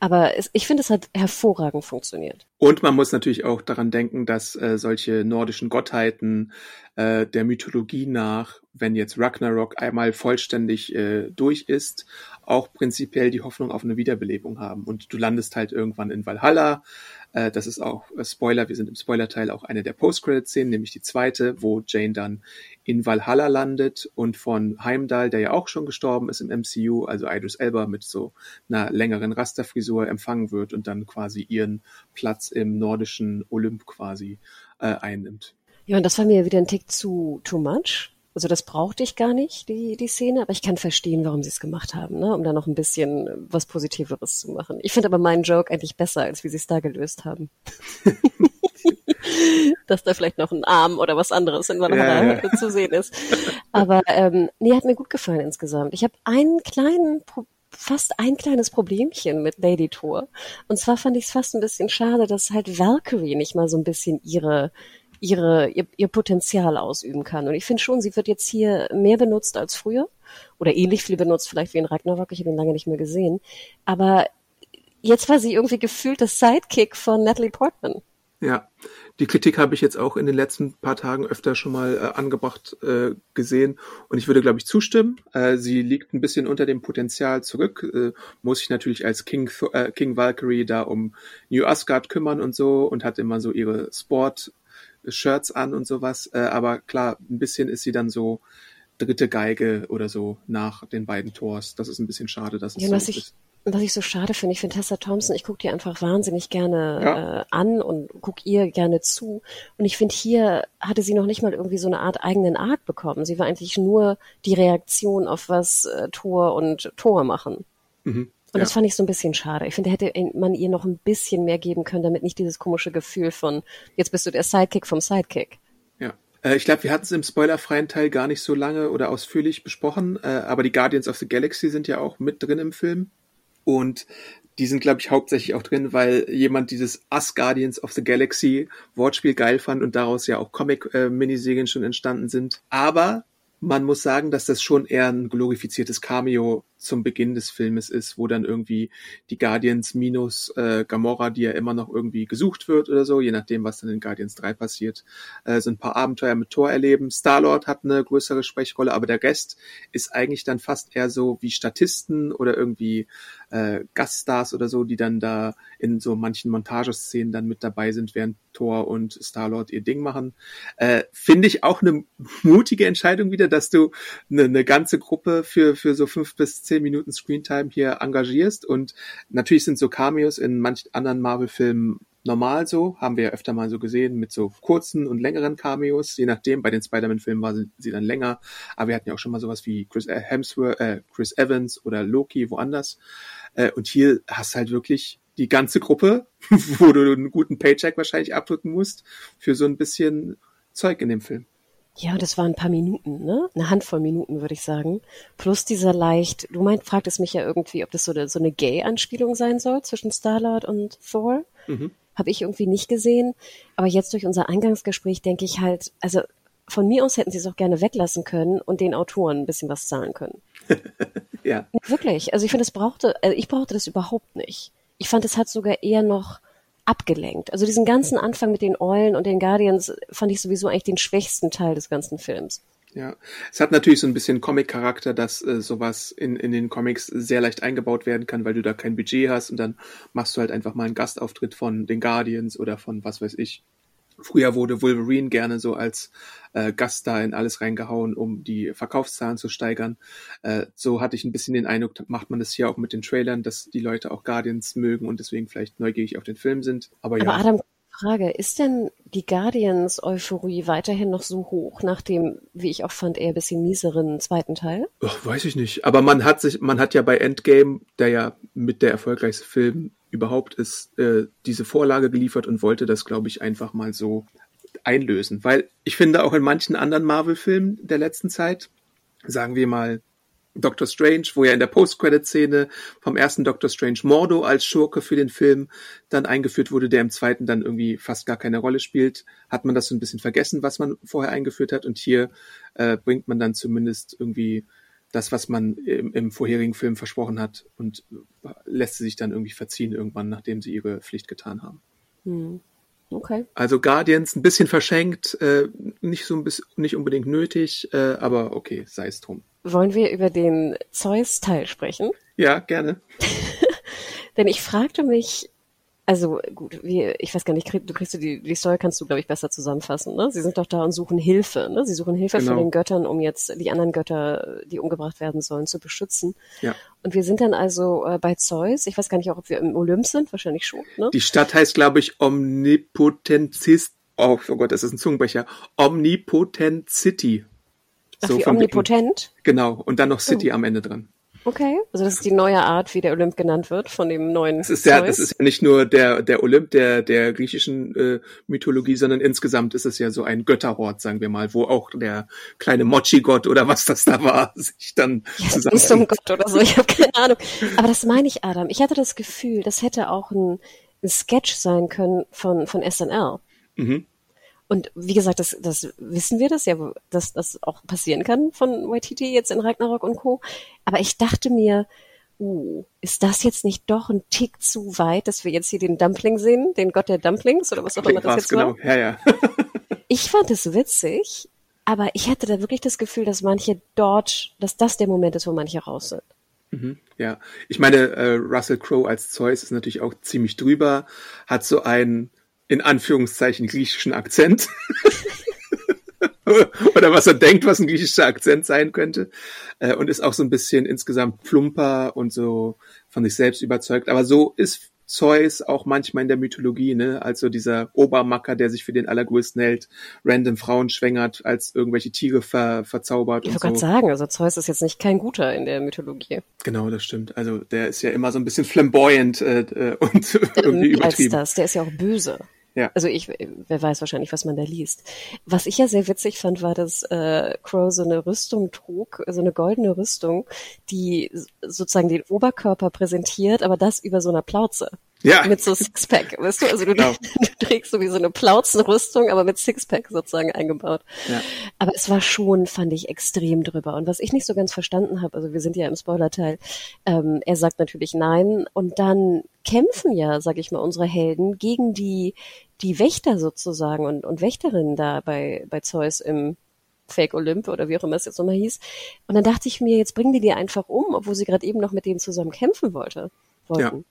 Aber es, ich finde, es hat hervorragend funktioniert. Und man muss natürlich auch daran denken, dass äh, solche nordischen Gottheiten äh, der Mythologie nach, wenn jetzt Ragnarok einmal vollständig äh, durch ist, auch prinzipiell die Hoffnung auf eine Wiederbelebung haben. Und du landest halt irgendwann in Valhalla. Äh, das ist auch äh, Spoiler, wir sind im Spoilerteil auch eine der Post-Credit-Szenen, nämlich die zweite, wo Jane dann in Valhalla landet und von Heimdall, der ja auch schon gestorben ist im MCU, also Idris Elba mit so einer längeren Rasterfrisur empfangen wird und dann quasi ihren Platz im nordischen Olymp quasi äh, einnimmt. Ja, und das war mir wieder ein Tick zu too much. Also das brauchte ich gar nicht, die, die Szene, aber ich kann verstehen, warum sie es gemacht haben, ne? um da noch ein bisschen was Positiveres zu machen. Ich finde aber meinen Joke eigentlich besser, als wie sie es da gelöst haben. Dass da vielleicht noch ein Arm oder was anderes in Valhalla Ja, ja. zu sehen ist. Aber ähm, nee, hat mir gut gefallen insgesamt. Ich habe einen kleinen, Pro- fast ein kleines Problemchen mit Lady Thor. Und zwar fand ich es fast ein bisschen schade, dass halt Valkyrie nicht mal so ein bisschen ihre ihre, ihr, ihr Potenzial ausüben kann. Und ich finde schon, sie wird jetzt hier mehr benutzt als früher oder ähnlich viel benutzt, vielleicht wie in Ragnarok. Ich habe ihn lange nicht mehr gesehen. Aber jetzt war sie irgendwie gefühlt das Sidekick von Natalie Portman. Ja, die Kritik habe ich jetzt auch in den letzten paar Tagen öfter schon mal äh, angebracht äh, gesehen und ich würde, glaube ich, zustimmen. Äh, sie liegt ein bisschen unter dem Potenzial zurück, äh, muss sich natürlich als King, äh, King Valkyrie da um New Asgard kümmern und so und hat immer so ihre Sport-Shirts an und sowas. Äh, aber klar, ein bisschen ist sie dann so dritte Geige oder so nach den beiden Tors. Das ist ein bisschen schade, dass es Ja, so was ich, ist. was ich so schade finde, ich finde Tessa Thompson, ich gucke die einfach wahnsinnig gerne Ja. äh, an und guck ihr gerne zu. Und ich finde, hier hatte sie noch nicht mal irgendwie so eine Art eigenen Arc bekommen. Sie war eigentlich nur die Reaktion auf was äh, Thor und Thor machen. Mhm. Und Ja. das fand ich so ein bisschen schade. Ich finde, hätte man ihr noch ein bisschen mehr geben können, damit nicht dieses komische Gefühl von, jetzt bist du der Sidekick vom Sidekick. Ja. Äh, ich glaube, wir hatten es im spoilerfreien Teil gar nicht so lange oder ausführlich besprochen, äh, aber die Guardians of the Galaxy sind ja auch mit drin im Film. Und die sind, glaube ich, hauptsächlich auch drin, weil jemand dieses Us Guardians of the Galaxy Wortspiel geil fand und daraus ja auch Comic-Miniserien schon entstanden sind. Aber man muss sagen, dass das schon eher ein glorifiziertes Cameo zum Beginn des Filmes ist, wo dann irgendwie die Guardians minus äh, Gamora, die ja immer noch irgendwie gesucht wird oder so, je nachdem, was dann in Guardians 3 passiert, äh, so ein paar Abenteuer mit Thor erleben. Star-Lord hat eine größere Sprechrolle, aber der Rest ist eigentlich dann fast eher so wie Statisten oder irgendwie äh, Gaststars oder so, die dann da in so manchen Montageszenen dann mit dabei sind, während Thor und Star-Lord ihr Ding machen. Äh, Finde ich auch eine mutige Entscheidung wieder, dass du eine, eine ganze Gruppe für, für so fünf bis zehn Minuten Screentime hier engagierst. Und natürlich sind so Cameos in manchen anderen Marvel-Filmen normal so, haben wir ja öfter mal so gesehen, mit so kurzen und längeren Cameos, je nachdem. Bei den Spider-Man-Filmen war sie, dann länger, aber wir hatten ja auch schon mal sowas wie Chris Hemsworth, äh, Chris Evans oder Loki woanders. Äh, und hier hast halt wirklich die ganze Gruppe, wo du einen guten Paycheck wahrscheinlich abdrücken musst, für so ein bisschen Zeug in dem Film. Ja, das waren ein paar Minuten, ne? Eine Handvoll Minuten, würde ich sagen. Plus dieser leicht, du meint, fragtest mich ja irgendwie, ob das so eine, so eine Gay-Anspielung sein soll zwischen Star-Lord und Thor. Mhm. Habe ich irgendwie nicht gesehen. Aber jetzt durch unser Eingangsgespräch denke ich halt, also von mir aus hätten sie es auch gerne weglassen können und den Autoren ein bisschen was zahlen können. ja. Wirklich. Also ich finde, es brauchte, also ich brauchte das überhaupt nicht. Ich fand, es hat sogar eher noch abgelenkt. Also diesen ganzen Anfang mit den Eulen und den Guardians fand ich sowieso eigentlich den schwächsten Teil des ganzen Films. Ja, es hat natürlich so ein bisschen Comic-Charakter, dass äh, sowas in, in den Comics sehr leicht eingebaut werden kann, weil du da kein Budget hast und dann machst du halt einfach mal einen Gastauftritt von den Guardians oder von was weiß ich. Früher wurde Wolverine gerne so als äh, Gast da in alles reingehauen, um die Verkaufszahlen zu steigern. Äh, so hatte ich ein bisschen den Eindruck, macht man das hier auch mit den Trailern, dass die Leute auch Guardians mögen und deswegen vielleicht neugierig auf den Film sind. Aber, Aber ja. Adam, Frage, ist denn die Guardians-Euphorie weiterhin noch so hoch nach dem, wie ich auch fand, eher bisschen mieseren zweiten Teil? Ach, weiß ich nicht. Aber man hat sich, man hat ja bei Endgame, der ja mit der erfolgreichste Film überhaupt ist, äh, diese Vorlage geliefert und wollte das, glaube ich, einfach mal so einlösen. Weil ich finde auch in manchen anderen Marvel-Filmen der letzten Zeit, sagen wir mal Doctor Strange, wo ja in der Post-Credit-Szene vom ersten Doctor Strange Mordo als Schurke für den Film dann eingeführt wurde, der im zweiten dann irgendwie fast gar keine Rolle spielt, hat man das so ein bisschen vergessen, was man vorher eingeführt hat. Und hier äh, bringt man dann zumindest irgendwie das, was man im, im vorherigen Film versprochen hat und lässt sie sich dann irgendwie verziehen irgendwann, nachdem sie ihre Pflicht getan haben. Hm. Okay. Also Guardians ein bisschen verschenkt, äh, nicht so ein bisschen, nicht unbedingt nötig, äh, aber okay, sei es drum. Wollen wir über den Zeus-Teil sprechen? Ja, gerne. Denn ich fragte mich, also gut, wie, ich weiß gar nicht, du kriegst du die, die Story kannst du, glaube ich, besser zusammenfassen. Ne? Sie sind doch da und suchen Hilfe. Ne? Sie suchen Hilfe genau. von den Göttern, um jetzt die anderen Götter, die umgebracht werden sollen, zu beschützen. Ja. Und wir sind dann also äh, bei Zeus. Ich weiß gar nicht auch, ob wir im Olymp sind, wahrscheinlich schon. Ne? Die Stadt heißt, glaube ich, Omnipotenzist. Oh, oh Gott, das ist ein Zungenbrecher. Omnipotent City. Ach, so wie omnipotent? Genau, und dann noch City oh. am Ende dran. Okay, also das ist die neue Art, wie der Olymp genannt wird von dem neuen. Das ist ja, das ist ja nicht nur der der Olymp der der griechischen äh, Mythologie, sondern insgesamt ist es ja so ein Götterhort, sagen wir mal, wo auch der kleine Mochi-Gott oder was das da war, sich dann ja, zusammen. Nicht ein Gott oder so, ich habe keine Ahnung. Aber das meine ich, Adam. Ich hatte das Gefühl, das hätte auch ein, ein Sketch sein können von von SNL. Mhm. Und wie gesagt, das, das wissen wir das ja, dass das auch passieren kann von YTT jetzt in Ragnarok und Co. Aber ich dachte mir, uh, ist das jetzt nicht doch ein Tick zu weit, dass wir jetzt hier den Dumpling sehen, den Gott der Dumplings oder was auch immer das jetzt genau. war? Ja, ja. ich fand es witzig, aber ich hatte da wirklich das Gefühl, dass manche dort, dass das der Moment ist, wo manche raus sind. Mhm, ja, ich meine, äh, Russell Crowe als Zeus ist natürlich auch ziemlich drüber, hat so ein in Anführungszeichen griechischen Akzent. Oder was er denkt, was ein griechischer Akzent sein könnte. Äh, und ist auch so ein bisschen insgesamt plumper und so von sich selbst überzeugt. Aber so ist Zeus auch manchmal in der Mythologie, ne? Also dieser Obermacker, der sich für den Allergrößten hält, random Frauen schwängert, als irgendwelche Tiere ver verzaubert. Ich wollte so. gerade sagen, also Zeus ist jetzt nicht kein guter in der Mythologie. Genau, das stimmt. Also der ist ja immer so ein bisschen flamboyant äh, äh und irgendwie übertrieben. Als das, der ist ja auch böse. Ja. Also ich, wer weiß wahrscheinlich, was man da liest. Was ich ja sehr witzig fand, war, dass äh, Crow so eine Rüstung trug, so eine goldene Rüstung, die sozusagen den Oberkörper präsentiert, aber das über so einer Plauze. Ja. Mit so Sixpack, weißt du? Also du, genau. du trägst so wie so eine Plauzenrüstung, aber mit Sixpack sozusagen eingebaut. Ja. Aber es war schon, fand ich, extrem drüber. Und was ich nicht so ganz verstanden habe, also wir sind ja im Spoilerteil, ähm, er sagt natürlich nein und dann kämpfen ja, sag ich mal, unsere Helden gegen die, die Wächter sozusagen und, und Wächterinnen da bei, bei Zeus im Fake Olymp oder wie auch immer es jetzt nochmal hieß. Und dann dachte ich mir, jetzt bringen die die einfach um, obwohl sie gerade eben noch mit denen zusammen kämpfen wollte, wollten. Ja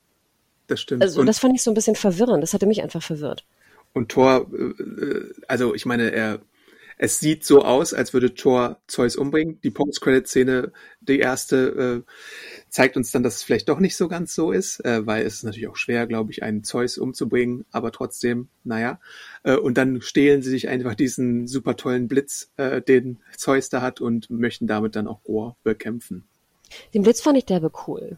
das stimmt. Also und, das fand ich so ein bisschen verwirrend. Das hatte mich einfach verwirrt. Und Thor, äh, also ich meine, er es sieht so aus, als würde Thor Zeus umbringen. Die Post-Credit-Szene, die erste, äh, zeigt uns dann, dass es vielleicht doch nicht so ganz so ist, äh, weil es ist natürlich auch schwer, glaube ich, einen Zeus umzubringen, aber trotzdem, naja. Und dann stehlen sie sich einfach diesen super tollen Blitz, den Zeus da hat und möchten damit dann auch Gore bekämpfen. Den Blitz fand ich derbe cool.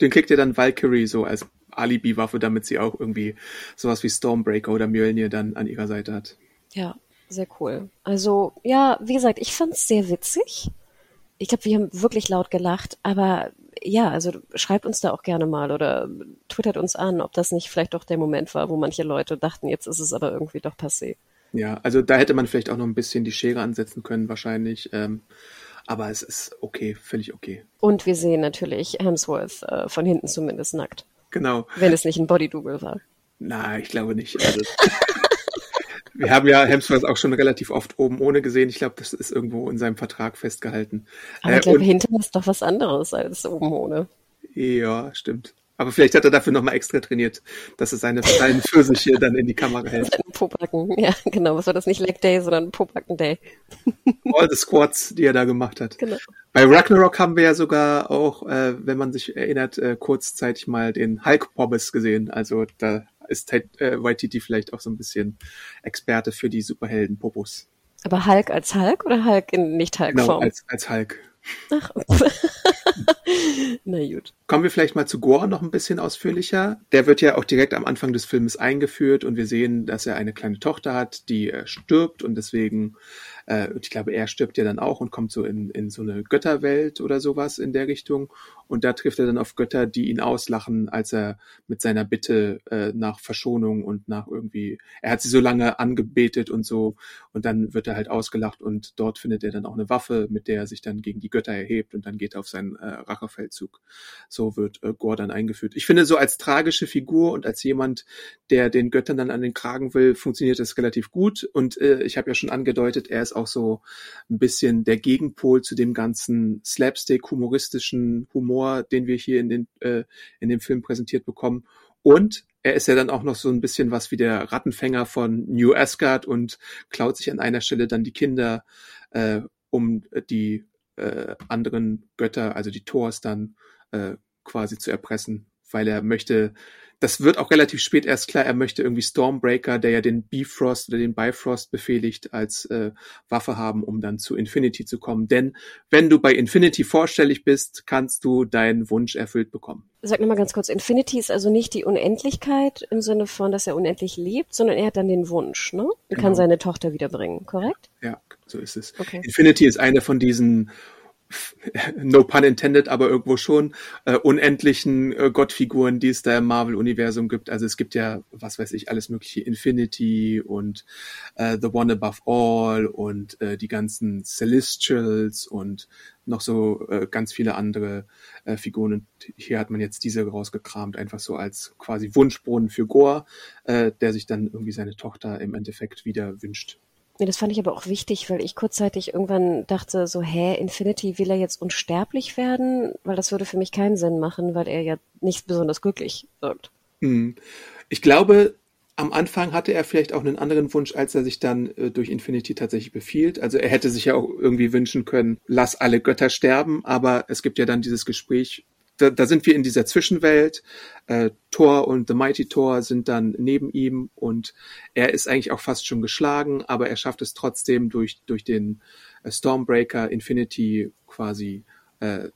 Den kriegt ihr dann Valkyrie so als Alibi-Waffe, damit sie auch irgendwie sowas wie Stormbreaker oder Mjölnir dann an ihrer Seite hat. Ja, sehr cool. Also, ja, wie gesagt, ich fand es sehr witzig. Ich glaube, wir haben wirklich laut gelacht, aber ja, also schreibt uns da auch gerne mal oder twittert uns an, ob das nicht vielleicht doch der Moment war, wo manche Leute dachten, jetzt ist es aber irgendwie doch passé. Ja, also da hätte man vielleicht auch noch ein bisschen die Schere ansetzen können, wahrscheinlich. Ähm, aber es ist okay, völlig okay. Und wir sehen natürlich Hemsworth äh, von hinten zumindest nackt. Genau. Wenn es nicht ein Body-Double war. Na, ich glaube nicht. Also, wir haben ja Hemsworth auch schon relativ oft oben ohne gesehen. Ich glaube, das ist irgendwo in seinem Vertrag festgehalten. Aber ich glaube, hinten ist doch was anderes als oben ohne. Ja, stimmt. Aber vielleicht hat er dafür nochmal extra trainiert, dass er seine kleinen Pfirsiche dann in die Kamera hält. Seine Popacken, ja, genau. Was war das nicht Leg Day, sondern Popacken Day. All the Squats, die er da gemacht hat. Genau. Bei Ragnarok haben wir ja sogar auch, äh, wenn man sich erinnert, äh, kurzzeitig mal den Hulk Pobbes gesehen. Also da ist äh, Waititi vielleicht auch so ein bisschen Experte für die Superhelden-Popos. Aber Hulk als Hulk oder Hulk in Nicht-Hulk-Form? Genau, als, als Hulk. Ach, na gut. Kommen wir vielleicht mal zu Gore noch ein bisschen ausführlicher. Der wird ja auch direkt am Anfang des Films eingeführt und wir sehen, dass er eine kleine Tochter hat, die äh, stirbt und deswegen äh, ich glaube, er stirbt ja dann auch und kommt so in, in so eine Götterwelt oder sowas in der Richtung. Und da trifft er dann auf Götter, die ihn auslachen, als er mit seiner Bitte äh, nach Verschonung und nach irgendwie, er hat sie so lange angebetet und so, und dann wird er halt ausgelacht und dort findet er dann auch eine Waffe, mit der er sich dann gegen die Götter erhebt und dann geht er auf seinen äh, Rachefeldzug. So wird äh, Gore dann eingeführt. Ich finde, so als tragische Figur und als jemand, der den Göttern dann an den Kragen will, funktioniert das relativ gut. Und äh, ich habe ja schon angedeutet, er ist auch so ein bisschen der Gegenpol zu dem ganzen Slapstick-humoristischen Humor, den wir hier in, den, äh, in dem Film präsentiert bekommen. Und er ist ja dann auch noch so ein bisschen was wie der Rattenfänger von New Asgard und klaut sich an einer Stelle dann die Kinder, äh, um die äh, anderen Götter, also die Thors dann äh, quasi zu erpressen, weil er möchte das wird auch relativ spät erst klar, er möchte irgendwie Stormbreaker, der ja den Bifrost oder den Bifrost befehligt, als äh, Waffe haben, um dann zu Infinity zu kommen. Denn wenn du bei Infinity vorstellig bist, kannst du deinen Wunsch erfüllt bekommen. Sag nochmal ganz kurz, Infinity ist also nicht die Unendlichkeit im Sinne von, dass er unendlich lebt, sondern er hat dann den Wunsch, ne? Und genau. kann seine Tochter wiederbringen, korrekt? Ja, so ist es. Okay. Infinity ist eine von diesen no pun intended, aber irgendwo schon, äh, unendlichen äh, Gottfiguren, die es da im Marvel-Universum gibt. Also es gibt ja, was weiß ich, alles mögliche, Infinity und äh, The One Above All und äh, die ganzen Celestials und noch so äh, ganz viele andere äh, Figuren. Und hier hat man jetzt diese rausgekramt, einfach so als quasi Wunschbrunnen für Gore, äh, der sich dann irgendwie seine Tochter im Endeffekt wieder wünscht. Nee, das fand ich aber auch wichtig, weil ich kurzzeitig irgendwann dachte so, hä, Infinity will er jetzt unsterblich werden? Weil das würde für mich keinen Sinn machen, weil er ja nicht besonders glücklich wirkt. Hm. Ich glaube, am Anfang hatte er vielleicht auch einen anderen Wunsch, als er sich dann äh, durch Infinity tatsächlich befiehlt. Also er hätte sich ja auch irgendwie wünschen können, lass alle Götter sterben, aber es gibt ja dann dieses Gespräch da, da sind wir in dieser Zwischenwelt. Äh, Thor und The Mighty Thor sind dann neben ihm und er ist eigentlich auch fast schon geschlagen, aber er schafft es trotzdem durch, durch den äh, Stormbreaker Infinity quasi äh,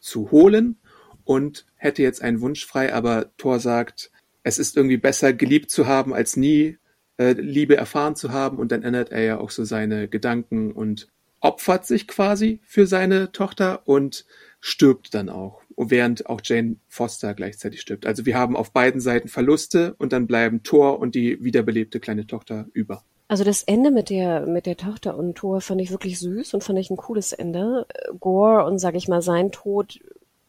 zu holen und hätte jetzt einen Wunsch frei, aber Thor sagt, es ist irgendwie besser geliebt zu haben als nie äh, Liebe erfahren zu haben und dann ändert er ja auch so seine Gedanken und opfert sich quasi für seine Tochter und stirbt dann auch während auch Jane Foster gleichzeitig stirbt. Also wir haben auf beiden Seiten Verluste und dann bleiben Thor und die wiederbelebte kleine Tochter über. Also das Ende mit der mit der Tochter und Thor fand ich wirklich süß und fand ich ein cooles Ende. Gore und sage ich mal sein Tod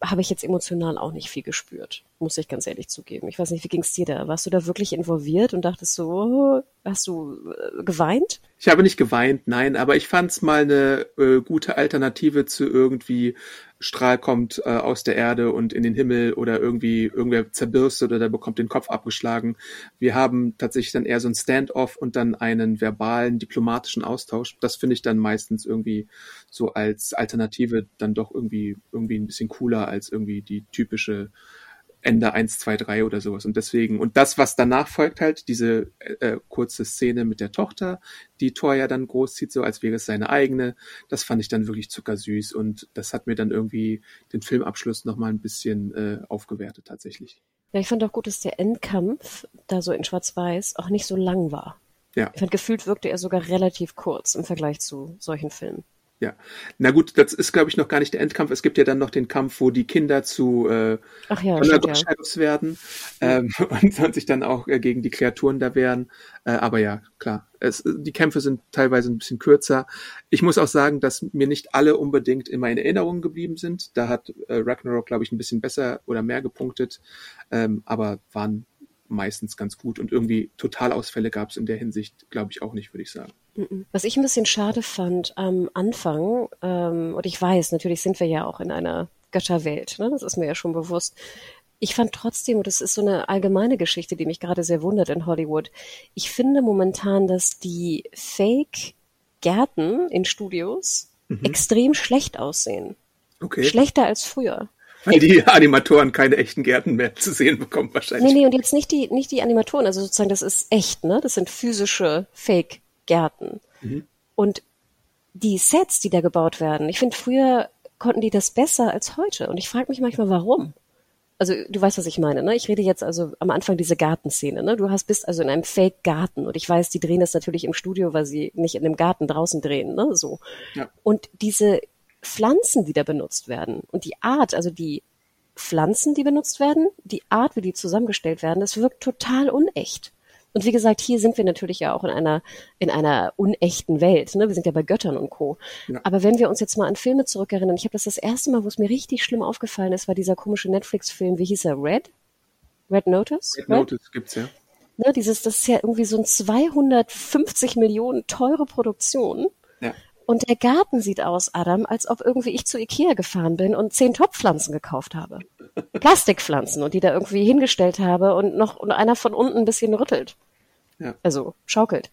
habe ich jetzt emotional auch nicht viel gespürt. muss ich ganz ehrlich zugeben. Ich weiß nicht, wie ging's dir da? Warst du da wirklich involviert und dachtest so, hast du äh, geweint? Ich habe nicht geweint, nein, aber ich fand's mal eine äh, gute Alternative zu irgendwie Strahl kommt äh, aus der Erde und in den Himmel oder irgendwie irgendwer zerbürstet oder der bekommt den Kopf abgeschlagen. Wir haben tatsächlich dann eher so ein Standoff und dann einen verbalen, diplomatischen Austausch. Das finde ich dann meistens irgendwie so als Alternative dann doch irgendwie irgendwie ein bisschen cooler als irgendwie die typische Ende 1, 2, 3 oder sowas. Und deswegen, und das, was danach folgt halt, diese äh, kurze Szene mit der Tochter, die Thor ja dann großzieht, so als wäre es seine eigene, das fand ich dann wirklich zuckersüß und das hat mir dann irgendwie den Filmabschluss nochmal ein bisschen äh, aufgewertet tatsächlich. Ja, ich fand auch gut, dass der Endkampf da so in Schwarz-Weiß auch nicht so lang war. Ja. Ich fand, gefühlt wirkte er sogar relativ kurz im Vergleich zu solchen Filmen. Ja, na gut, das ist, glaube ich, noch gar nicht der Endkampf. Es gibt ja dann noch den Kampf, wo die Kinder zu äh, Ach ja, stimmt, ja. Werden ähm, und, und sich dann auch äh, gegen die Kreaturen da wehren. Äh, aber ja, klar, es, die Kämpfe sind teilweise ein bisschen kürzer. Ich muss auch sagen, dass mir nicht alle unbedingt immer in Erinnerung geblieben sind. Da hat äh, Ragnarok, glaube ich, ein bisschen besser oder mehr gepunktet, ähm, aber waren meistens ganz gut und irgendwie Totalausfälle gab es in der Hinsicht, glaube ich, auch nicht, würde ich sagen. Was ich ein bisschen schade fand am Anfang, ähm, und ich weiß, natürlich sind wir ja auch in einer Götterwelt, ne? das ist mir ja schon bewusst. Ich fand trotzdem, und das ist so eine allgemeine Geschichte, die mich gerade sehr wundert in Hollywood, ich finde momentan, dass die Fake-Gärten in Studios extrem schlecht aussehen. Okay. Schlechter als früher. Weil die Animatoren keine echten Gärten mehr zu sehen bekommen wahrscheinlich. Nee, nee, und jetzt nicht die, nicht die Animatoren, also sozusagen, das ist echt, ne? Das sind physische Fake-Gärten. Und die Sets, die da gebaut werden, ich finde, früher konnten die das besser als heute. Und ich frage mich manchmal, warum. Also du weißt, was ich meine, ne? Ich rede jetzt also am Anfang diese Gartenszene, ne? Du hast bist also in einem Fake-Garten und ich weiß, die drehen das natürlich im Studio, weil sie nicht in dem Garten draußen drehen, ne? So. Ja. Und diese Pflanzen, die da benutzt werden und die Art, also die Pflanzen, die benutzt werden, die Art, wie die zusammengestellt werden, das wirkt total unecht. Und wie gesagt, hier sind wir natürlich ja auch in einer, in einer unechten Welt. Ne? Wir sind ja bei Göttern und Co. Ja. Aber wenn wir uns jetzt mal an Filme zurückerinnern, ich habe das das erste Mal, wo es mir richtig schlimm aufgefallen ist, war dieser komische Netflix-Film, wie hieß er? Red? Red Notice? Red Notice gibt's ja. Ne, dieses, das ist ja irgendwie so ein 250 Millionen teure Produktion. Ja. Und der Garten sieht aus, Adam, als ob irgendwie ich zu Ikea gefahren bin und zehn Topfpflanzen gekauft habe. Plastikpflanzen und die da irgendwie hingestellt habe und noch und einer von unten ein bisschen rüttelt. Ja. Also schaukelt.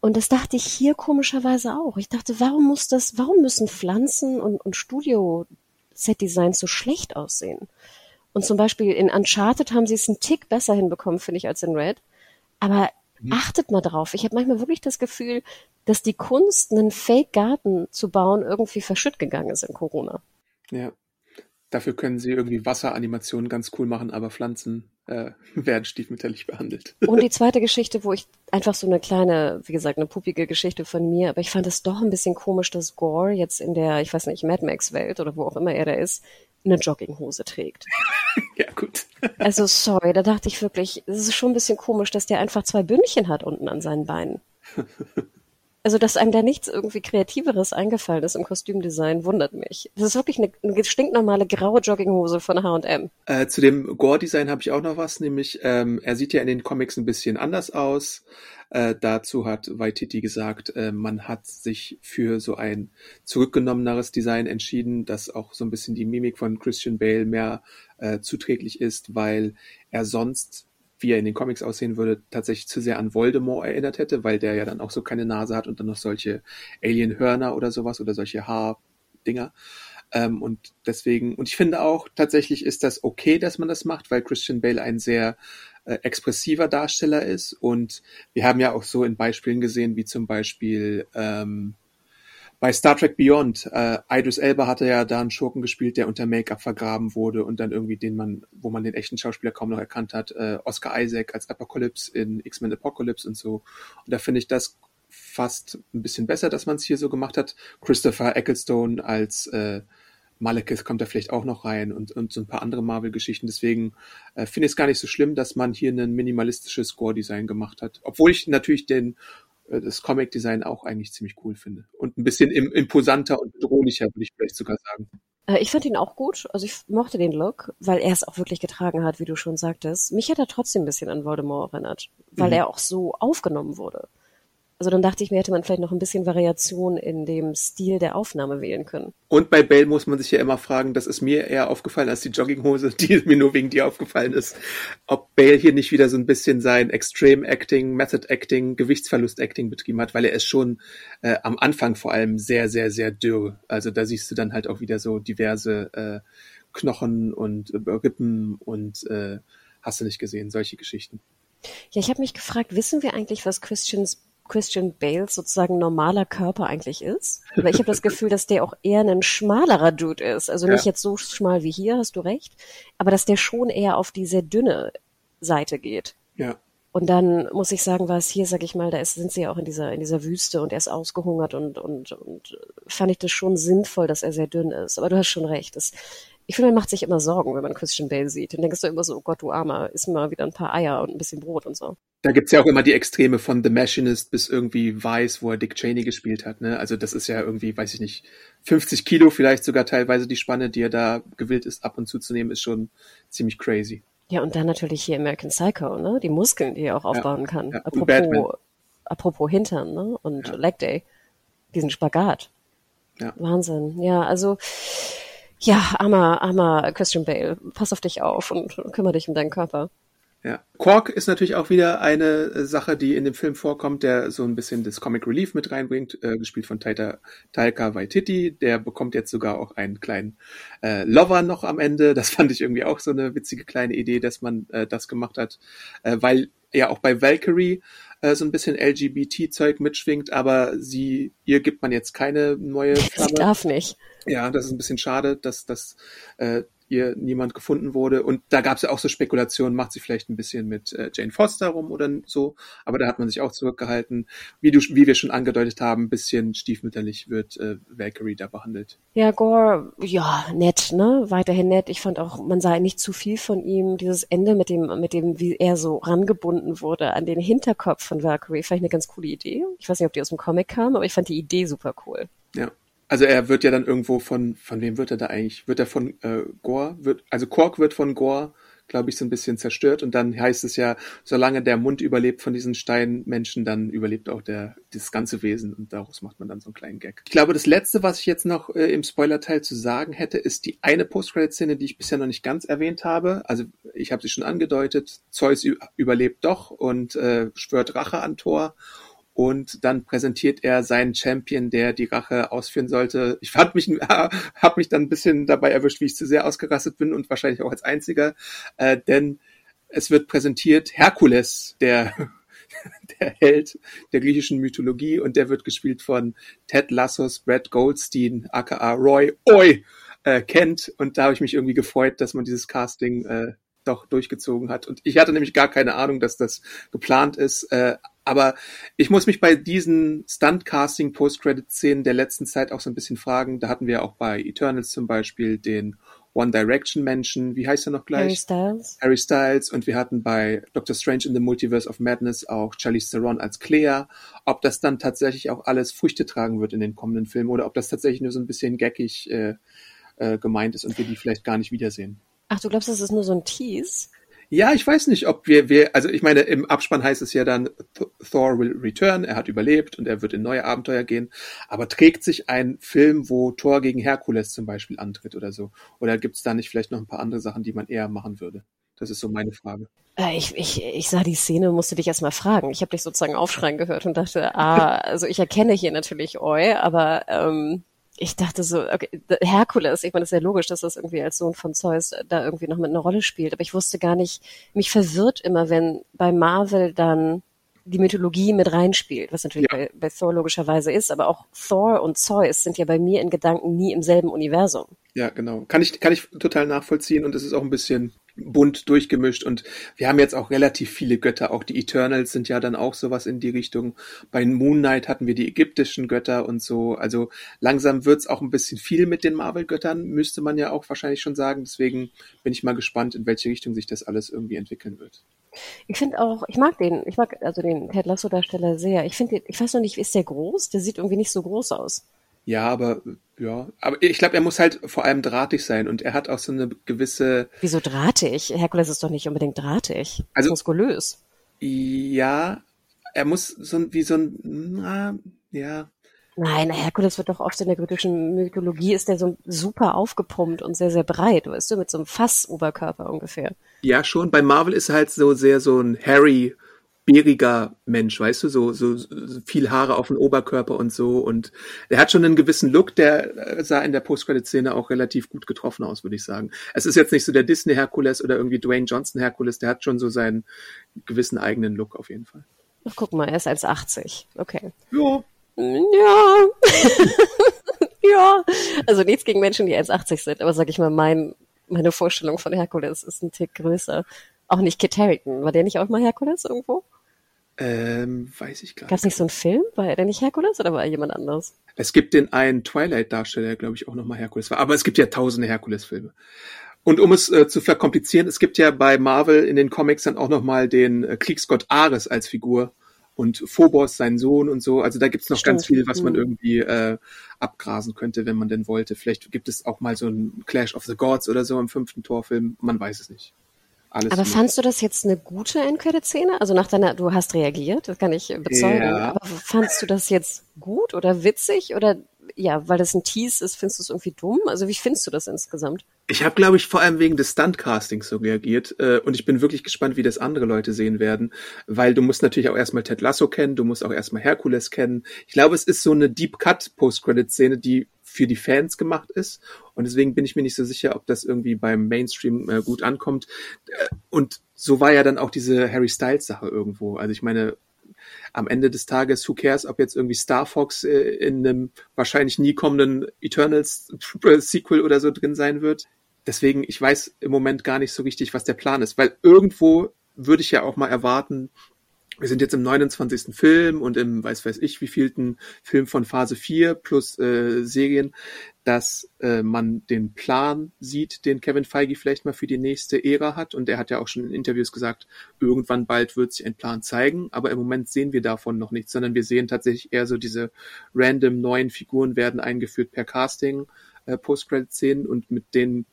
Und das dachte ich hier komischerweise auch. Ich dachte, warum muss das, warum müssen Pflanzen und, und Studio-Set-Designs so schlecht aussehen? Und zum Beispiel in Uncharted haben sie es einen Tick besser hinbekommen, finde ich, als in Red. Aber achtet mal drauf. Ich habe manchmal wirklich das Gefühl, dass die Kunst, einen Fake-Garten zu bauen, irgendwie verschütt gegangen ist in Corona. Ja. Dafür können sie irgendwie Wasseranimationen ganz cool machen, aber Pflanzen äh, werden stiefmütterlich behandelt. Und die zweite Geschichte, wo ich einfach so eine kleine, wie gesagt, eine puppige Geschichte von mir, aber ich fand es doch ein bisschen komisch, dass Gore jetzt in der, ich weiß nicht, Mad Max-Welt oder wo auch immer er da ist, eine Jogginghose trägt. ja, gut. Also sorry, da dachte ich wirklich, es ist schon ein bisschen komisch, dass der einfach zwei Bündchen hat unten an seinen Beinen. Also, dass einem da nichts irgendwie Kreativeres eingefallen ist im Kostümdesign, wundert mich. Das ist wirklich eine, eine stinknormale graue Jogginghose von H&M. Äh, zu dem Gore-Design habe ich auch noch was, nämlich ähm, er sieht ja in den Comics ein bisschen anders aus. Äh, dazu hat Waititi gesagt, äh, man hat sich für so ein zurückgenommeneres Design entschieden, das auch so ein bisschen die Mimik von Christian Bale mehr äh, zuträglich ist, weil er sonst wie er in den Comics aussehen würde, tatsächlich zu sehr an Voldemort erinnert hätte, weil der ja dann auch so keine Nase hat und dann noch solche Alien-Hörner oder sowas oder solche Haardinger. Ähm, und deswegen, und ich finde auch, tatsächlich ist das okay, dass man das macht, weil Christian Bale ein sehr äh, expressiver Darsteller ist. Und wir haben ja auch so in Beispielen gesehen, wie zum Beispiel ähm, bei Star Trek Beyond, äh, Idris Elba hatte ja da einen Schurken gespielt, der unter Make-up vergraben wurde und dann irgendwie den man, wo man den echten Schauspieler kaum noch erkannt hat, äh, Oscar Isaac als Apocalypse in X-Men Apocalypse und so. Und da finde ich das fast ein bisschen besser, dass man es hier so gemacht hat. Christopher Ecclestone als äh, Malekith kommt da vielleicht auch noch rein und, und so ein paar andere Marvel-Geschichten. Deswegen äh, finde ich es gar nicht so schlimm, dass man hier ein minimalistisches Score-Design gemacht hat. Obwohl ich natürlich den das Comic-Design auch eigentlich ziemlich cool finde. Und ein bisschen im, imposanter und bedrohlicher, würde ich vielleicht sogar sagen. Äh, ich fand ihn auch gut. Also ich mochte den Look, weil er es auch wirklich getragen hat, wie du schon sagtest. Mich hat er trotzdem ein bisschen an Voldemort erinnert, weil Mhm. er auch so aufgenommen wurde. Also dann dachte ich mir, hätte man vielleicht noch ein bisschen Variation in dem Stil der Aufnahme wählen können. Und bei Bale muss man sich ja immer fragen, das ist mir eher aufgefallen als die Jogginghose, die mir nur wegen dir aufgefallen ist, ob Bale hier nicht wieder so ein bisschen sein Extreme Acting, Method Acting, Gewichtsverlust Acting betrieben hat, weil er ist schon äh, am Anfang vor allem sehr, sehr, sehr dürr. Also da siehst du dann halt auch wieder so diverse äh, Knochen und äh, Rippen und äh, hast du nicht gesehen, solche Geschichten. Ja, ich habe mich gefragt, wissen wir eigentlich, was Christians Christian Bales sozusagen normaler Körper eigentlich ist? Weil ich habe das Gefühl, dass der auch eher ein schmalerer Dude ist. Also nicht Ja. jetzt so schmal wie hier, hast du recht, aber dass der schon eher auf die sehr dünne Seite geht. Ja. Und dann muss ich sagen, war es hier, sag ich mal, da ist, sind sie ja auch in dieser, in dieser Wüste und er ist ausgehungert und, und, und fand ich das schon sinnvoll, dass er sehr dünn ist. Aber du hast schon recht. Das, ich finde, man macht sich immer Sorgen, wenn man Christian Bale sieht. Dann denkst du immer so, oh Gott, du Armer, iss mal wieder ein paar Eier und ein bisschen Brot und so. Da gibt's ja auch immer die Extreme von The Machinist bis irgendwie Vice, wo er Dick Cheney gespielt hat. Ne? Also das ist ja irgendwie, weiß ich nicht, 50 Kilo vielleicht sogar teilweise die Spanne, die er da gewillt ist, ab und zu zu nehmen, ist schon ziemlich crazy. Ja, und dann natürlich hier American Psycho, ne? Die Muskeln, die er auch aufbauen kann. ja. Und Batman. Apropos, apropos Hintern, ne? Und Leg Day. Diesen Spagat. Ja. Wahnsinn. Ja, also, ja, armer, armer Christian Bale. Pass auf dich auf und kümmere dich um deinen Körper. Ja. Quark ist natürlich auch wieder eine äh, Sache, die in dem Film vorkommt, der so ein bisschen das Comic Relief mit reinbringt, äh, gespielt von Taika, Taika Waititi. Der bekommt jetzt sogar auch einen kleinen äh, Lover noch am Ende. Das fand ich irgendwie auch so eine witzige kleine Idee, dass man äh, das gemacht hat, äh, weil ja auch bei Valkyrie äh, so ein bisschen LGBT-Zeug mitschwingt, aber sie, ihr gibt man jetzt keine neue Sie Flamme. darf nicht. Ja, das ist ein bisschen schade, dass, dass äh, ihr niemand gefunden wurde. Und da gab es ja auch so Spekulationen, macht sie vielleicht ein bisschen mit äh, Jane Foster rum oder so. Aber da hat man sich auch zurückgehalten. Wie, du, wie wir schon angedeutet haben, ein bisschen stiefmütterlich wird äh, Valkyrie da behandelt. Ja, Gore, ja, nett, ne? Weiterhin nett. Ich fand auch, man sah nicht zu viel von ihm. Dieses Ende mit dem, mit dem, wie er so rangebunden wurde an den Hinterkopf von Valkyrie, fand ich eine ganz coole Idee. Ich weiß nicht, ob die aus dem Comic kam, aber ich fand die Idee super cool. Ja. Also er wird ja dann irgendwo von, von wem wird er da eigentlich? Wird er von äh, Gore? Wird, also Quark wird von Gore, glaube ich, so ein bisschen zerstört und dann heißt es ja, solange der Mund überlebt von diesen Steinmenschen, dann überlebt auch der das ganze Wesen und daraus macht man dann so einen kleinen Gag. Ich glaube, das letzte, was ich jetzt noch äh, im Spoilerteil zu sagen hätte, ist die eine Post-Credit-Szene, die ich bisher noch nicht ganz erwähnt habe. Also ich habe sie schon angedeutet. Zeus überlebt doch und äh, schwört Rache an Thor und dann präsentiert er seinen Champion, der die Rache ausführen sollte. Ich fand mich, hab mich dann ein bisschen dabei erwischt, wie ich zu sehr ausgerastet bin und wahrscheinlich auch als einziger, äh, denn es wird präsentiert Herkules, der der Held der griechischen Mythologie und der wird gespielt von Ted Lassos, Brad Goldstein, aka Roy Oi, äh, kennt und da habe ich mich irgendwie gefreut, dass man dieses Casting äh, doch durchgezogen hat. Und ich hatte nämlich gar keine Ahnung, dass das geplant ist. Äh, aber ich muss mich bei diesen Stunt-Casting, Post-Credit-Szenen der letzten Zeit auch so ein bisschen fragen. Da hatten wir auch bei Eternals zum Beispiel den One Direction Menschen. Wie heißt er noch gleich? Harry Styles? Harry Styles und wir hatten bei Doctor Strange in the Multiverse of Madness auch Charlize Theron als Clea. Ob das dann tatsächlich auch alles Früchte tragen wird in den kommenden Filmen oder ob das tatsächlich nur so ein bisschen gackig äh, äh, gemeint ist und wir die vielleicht gar nicht wiedersehen. Ach, du glaubst, das ist nur so ein Tease? Ja, ich weiß nicht, ob wir, wir, also ich meine, im Abspann heißt es ja dann, Th- Thor will return, er hat überlebt und er wird in neue Abenteuer gehen. Aber trägt sich ein Film, wo Thor gegen Herkules zum Beispiel antritt oder so? Oder gibt es da nicht vielleicht noch ein paar andere Sachen, die man eher machen würde? Das ist so meine Frage. Äh, Ich, ich, ich sah die Szene, musste dich erstmal fragen. Ich habe dich sozusagen aufschreien gehört und dachte, ah, also ich erkenne hier natürlich Eu, aber ähm, ich dachte so, okay, Herkules, ich meine, das ist ja logisch, dass das irgendwie als Sohn von Zeus da irgendwie noch mit einer Rolle spielt, aber ich wusste gar nicht, mich verwirrt immer, wenn bei Marvel dann die Mythologie mit reinspielt, was natürlich Ja. bei, bei Thor logischerweise ist, aber auch Thor und Zeus sind ja bei mir in Gedanken nie im selben Universum. Ja, genau. Kann ich, kann ich total nachvollziehen und es ist auch ein bisschen bunt durchgemischt und wir haben jetzt auch relativ viele Götter. Auch die Eternals sind ja dann auch sowas in die Richtung. Bei Moon Knight hatten wir die ägyptischen Götter und so. Also langsam wird's auch ein bisschen viel mit den Marvel-Göttern, müsste man ja auch wahrscheinlich schon sagen. Deswegen bin ich mal gespannt, in welche Richtung sich das alles irgendwie entwickeln wird. Ich finde auch, ich mag den, ich mag also den Ted Lasso Darsteller sehr. Ich finde, ich weiß noch nicht, ist der groß? Der sieht irgendwie nicht so groß aus. Ja, aber ja, aber ich glaube, er muss halt vor allem drahtig sein und er hat auch so eine gewisse. Wieso drahtig? Herkules ist doch nicht unbedingt drahtig. Also muskulös. Ja, er muss so wie so ein, na, ja. Nein, Herkules wird doch oft in der griechischen Mythologie ist der so super aufgepumpt und sehr, sehr breit, weißt du, mit so einem Fassoberkörper ungefähr. Ja, schon. Bei Marvel ist er halt so sehr so ein Harry bäriger Mensch, weißt du, so, so, so viel Haare auf dem Oberkörper und so. Und er hat schon einen gewissen Look, der sah in der Post-Credit-Szene auch relativ gut getroffen aus, würde ich sagen. Es ist jetzt nicht so der Disney-Herkules oder irgendwie Dwayne Johnson-Herkules, der hat schon so seinen gewissen eigenen Look auf jeden Fall. Ach, guck mal, er ist 1,80. Okay. Ja. Ja. ja. Also nichts gegen Menschen, die 1,80 sind, aber sag ich mal, mein, meine Vorstellung von Herkules ist ein Tick größer. Auch nicht Kit Harington. War der nicht auch mal Herkules irgendwo? Ähm, weiß ich gar nicht. Gab es nicht so einen Film? War er denn nicht Herkules oder war er jemand anderes? Es gibt den einen Twilight-Darsteller, der glaube ich auch nochmal Herkules war. Aber es gibt ja tausende Herkules-Filme. Und um es äh, zu verkomplizieren, es gibt ja bei Marvel in den Comics dann auch nochmal den äh, Kriegsgott Ares als Figur und Phobos, sein Sohn und so. Also da gibt's noch Stimmt. ganz viel, was man mhm. irgendwie äh, abgrasen könnte, wenn man denn wollte. Vielleicht gibt es auch mal so ein Clash of the Gods oder so im fünften Torfilm. Man weiß es nicht. Alles aber fandst du das jetzt eine gute Endcredit-Szene? Also nach deiner, du hast reagiert, das kann ich bezeugen. Ja. Aber fandst du das jetzt gut oder witzig oder ja, weil das ein Tease ist, findest du es irgendwie dumm? Also wie findest du das insgesamt? Ich habe, glaube ich, vor allem wegen des Stuntcastings so reagiert äh, und ich bin wirklich gespannt, wie das andere Leute sehen werden, weil du musst natürlich auch erstmal Ted Lasso kennen, du musst auch erstmal Herkules kennen. Ich glaube, es ist so eine Deep Cut Post-Credit-Szene, die für die Fans gemacht ist. Und deswegen bin ich mir nicht so sicher, ob das irgendwie beim Mainstream äh, gut ankommt. Äh, und so war ja dann auch diese Harry Styles Sache irgendwo. Also ich meine, am Ende des Tages, who cares, ob jetzt irgendwie Star Fox äh, in einem wahrscheinlich nie kommenden Eternals Sequel oder so drin sein wird. Deswegen, ich weiß im Moment gar nicht so richtig, was der Plan ist, weil irgendwo würde ich ja auch mal erwarten, wir sind jetzt im 29. Film und im weiß weiß ich wievielten Film von Phase 4 plus äh, Serien, dass äh, man den Plan sieht, den Kevin Feige vielleicht mal für die nächste Ära hat. Und er hat ja auch schon in Interviews gesagt, irgendwann bald wird sich ein Plan zeigen. Aber im Moment sehen wir davon noch nichts, sondern wir sehen tatsächlich eher so diese random neuen Figuren werden eingeführt per Casting, äh, Post-Credit-Szenen und mit denen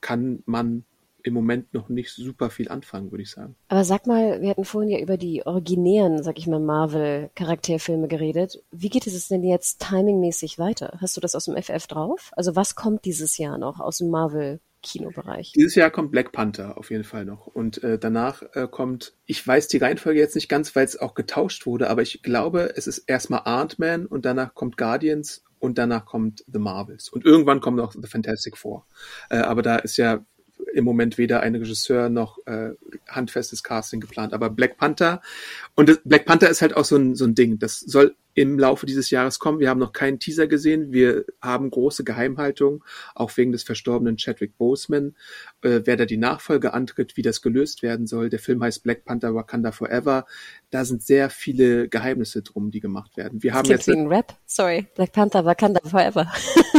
kann man im Moment noch nicht super viel anfangen, würde ich sagen. Aber sag mal, wir hatten vorhin ja über die originären, sag ich mal, Marvel-Charakterfilme geredet. Wie geht es denn jetzt timingmäßig weiter? Hast du das aus dem FF drauf? Also was kommt dieses Jahr noch aus dem Marvel Kinobereich. Dieses Jahr kommt Black Panther auf jeden Fall noch. Und äh, danach äh, kommt, ich weiß die Reihenfolge jetzt nicht ganz, weil es auch getauscht wurde, aber ich glaube, es ist erstmal Ant-Man und danach kommt Guardians und danach kommt The Marvels. Und irgendwann kommt noch The Fantastic Four. Äh, aber da ist ja im Moment weder ein Regisseur noch äh, handfestes Casting geplant. Aber Black Panther und das, Black Panther ist halt auch so ein, so ein Ding. Das soll im Laufe dieses Jahres kommen. Wir haben noch keinen Teaser gesehen. Wir haben große Geheimhaltung, auch wegen des verstorbenen Chadwick Boseman, äh, wer da die Nachfolge antritt, wie das gelöst werden soll. Der Film heißt Black Panther Wakanda Forever. Da sind sehr viele Geheimnisse drum, die gemacht werden. Wir das haben jetzt wie ein Rap. Sorry, Black Panther Wakanda Forever.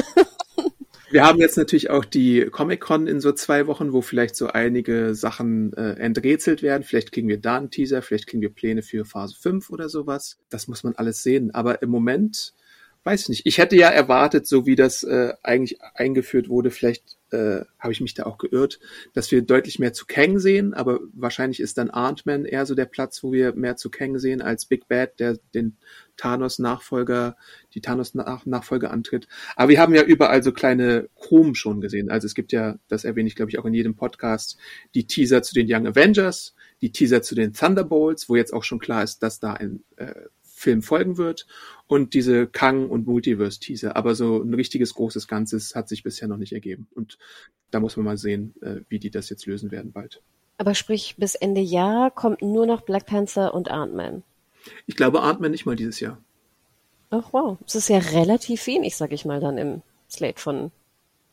Wir haben jetzt natürlich auch die Comic-Con in so zwei Wochen, wo vielleicht so einige Sachen äh, enträtselt werden. Vielleicht kriegen wir da einen Teaser, vielleicht kriegen wir Pläne für Phase 5 oder sowas. Das muss man alles sehen. Aber im Moment weiß ich nicht. Ich hätte ja erwartet, so wie das äh, eigentlich eingeführt wurde, vielleicht äh, habe ich mich da auch geirrt, dass wir deutlich mehr zu Kang sehen, aber wahrscheinlich ist dann Ant-Man eher so der Platz, wo wir mehr zu Kang sehen als Big Bad, der den Thanos-Nachfolger, die Thanos-Nachfolge antritt. Aber wir haben ja überall so kleine Krumen schon gesehen. Also es gibt ja, das erwähne ich glaube ich auch in jedem Podcast, die Teaser zu den Young Avengers, die Teaser zu den Thunderbolts, wo jetzt auch schon klar ist, dass da ein äh, Film folgen wird und diese Kang- und Multiverse-Teaser. Aber so ein richtiges großes Ganzes hat sich bisher noch nicht ergeben. Und da muss man mal sehen, äh, wie die das jetzt lösen werden bald. Aber sprich, bis Ende Jahr kommt nur noch Black Panther und Ant-Man. Ich glaube Ant-Man nicht mal dieses Jahr. Ach wow, das ist ja relativ wenig, sag ich mal, dann im Slate von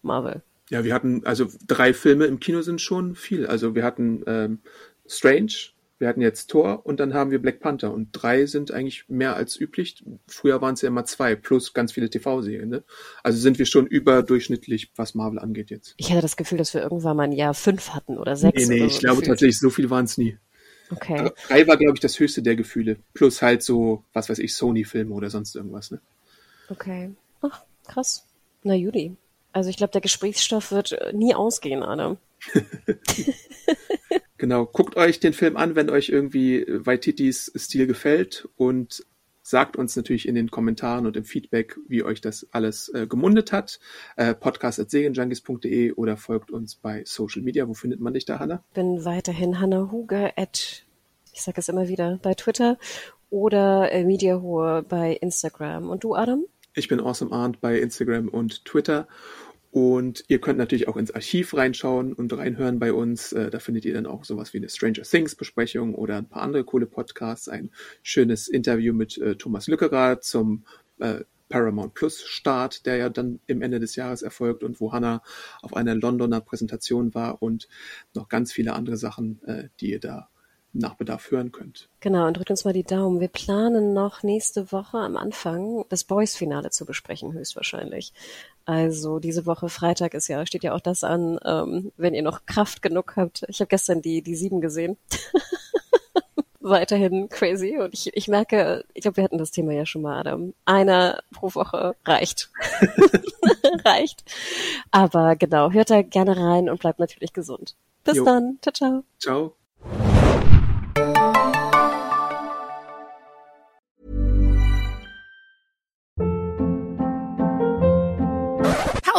Marvel. Ja, wir hatten, also drei Filme im Kino sind schon viel. Also wir hatten ähm, Strange, wir hatten jetzt Thor und dann haben wir Black Panther und drei sind eigentlich mehr als üblich. Früher waren es ja immer zwei plus ganz viele TV-Serien. Ne? Also sind wir schon überdurchschnittlich, was Marvel angeht jetzt. Ich hatte das Gefühl, dass wir irgendwann mal ein Jahr fünf hatten oder sechs. Nee, nee, so ich glaube gefühlt. tatsächlich, so viel waren es nie. Okay. Drei war, glaube ich, das höchste der Gefühle. Plus halt so, was weiß ich, Sony-Filme oder sonst irgendwas. Ne? Okay. Ach, krass. Na Judy. Also ich glaube, der Gesprächsstoff wird äh, nie ausgehen, Adam. genau, guckt euch den Film an, wenn euch irgendwie Waititis Stil gefällt und sagt uns natürlich in den Kommentaren und im Feedback, wie euch das alles äh, gemundet hat. Äh, podcast.segenjunkies.de oder folgt uns bei Social Media. Wo findet man dich da, Hanna? Bin weiterhin Hanna Huge at, ich sage es immer wieder, bei Twitter oder äh, Mediahure bei Instagram. Und du, Adam? Ich bin Awesome Arndt bei Instagram und Twitter. Und ihr könnt natürlich auch ins Archiv reinschauen und reinhören bei uns. Äh, da findet ihr dann auch sowas wie eine Stranger Things Besprechung oder ein paar andere coole Podcasts. Ein schönes Interview mit äh, Thomas Lückerer zum äh, Paramount Plus Start, der ja dann im Ende des Jahres erfolgt und wo Hannah auf einer Londoner Präsentation war und noch ganz viele andere Sachen, äh, die ihr da nach Bedarf hören könnt. Genau, und drückt uns mal die Daumen. Wir planen noch nächste Woche am Anfang das Boys-Finale zu besprechen, höchstwahrscheinlich. Also diese Woche Freitag ist ja, steht ja auch das an, ähm, wenn ihr noch Kraft genug habt. Ich habe gestern die, die sieben gesehen. Weiterhin crazy. Und ich, ich merke, ich glaube, wir hatten das Thema ja schon mal, Adam. Einer pro Woche reicht. reicht. Aber genau, hört da gerne rein und bleibt natürlich gesund. Bis jo. dann. Ciao, ciao. Ciao.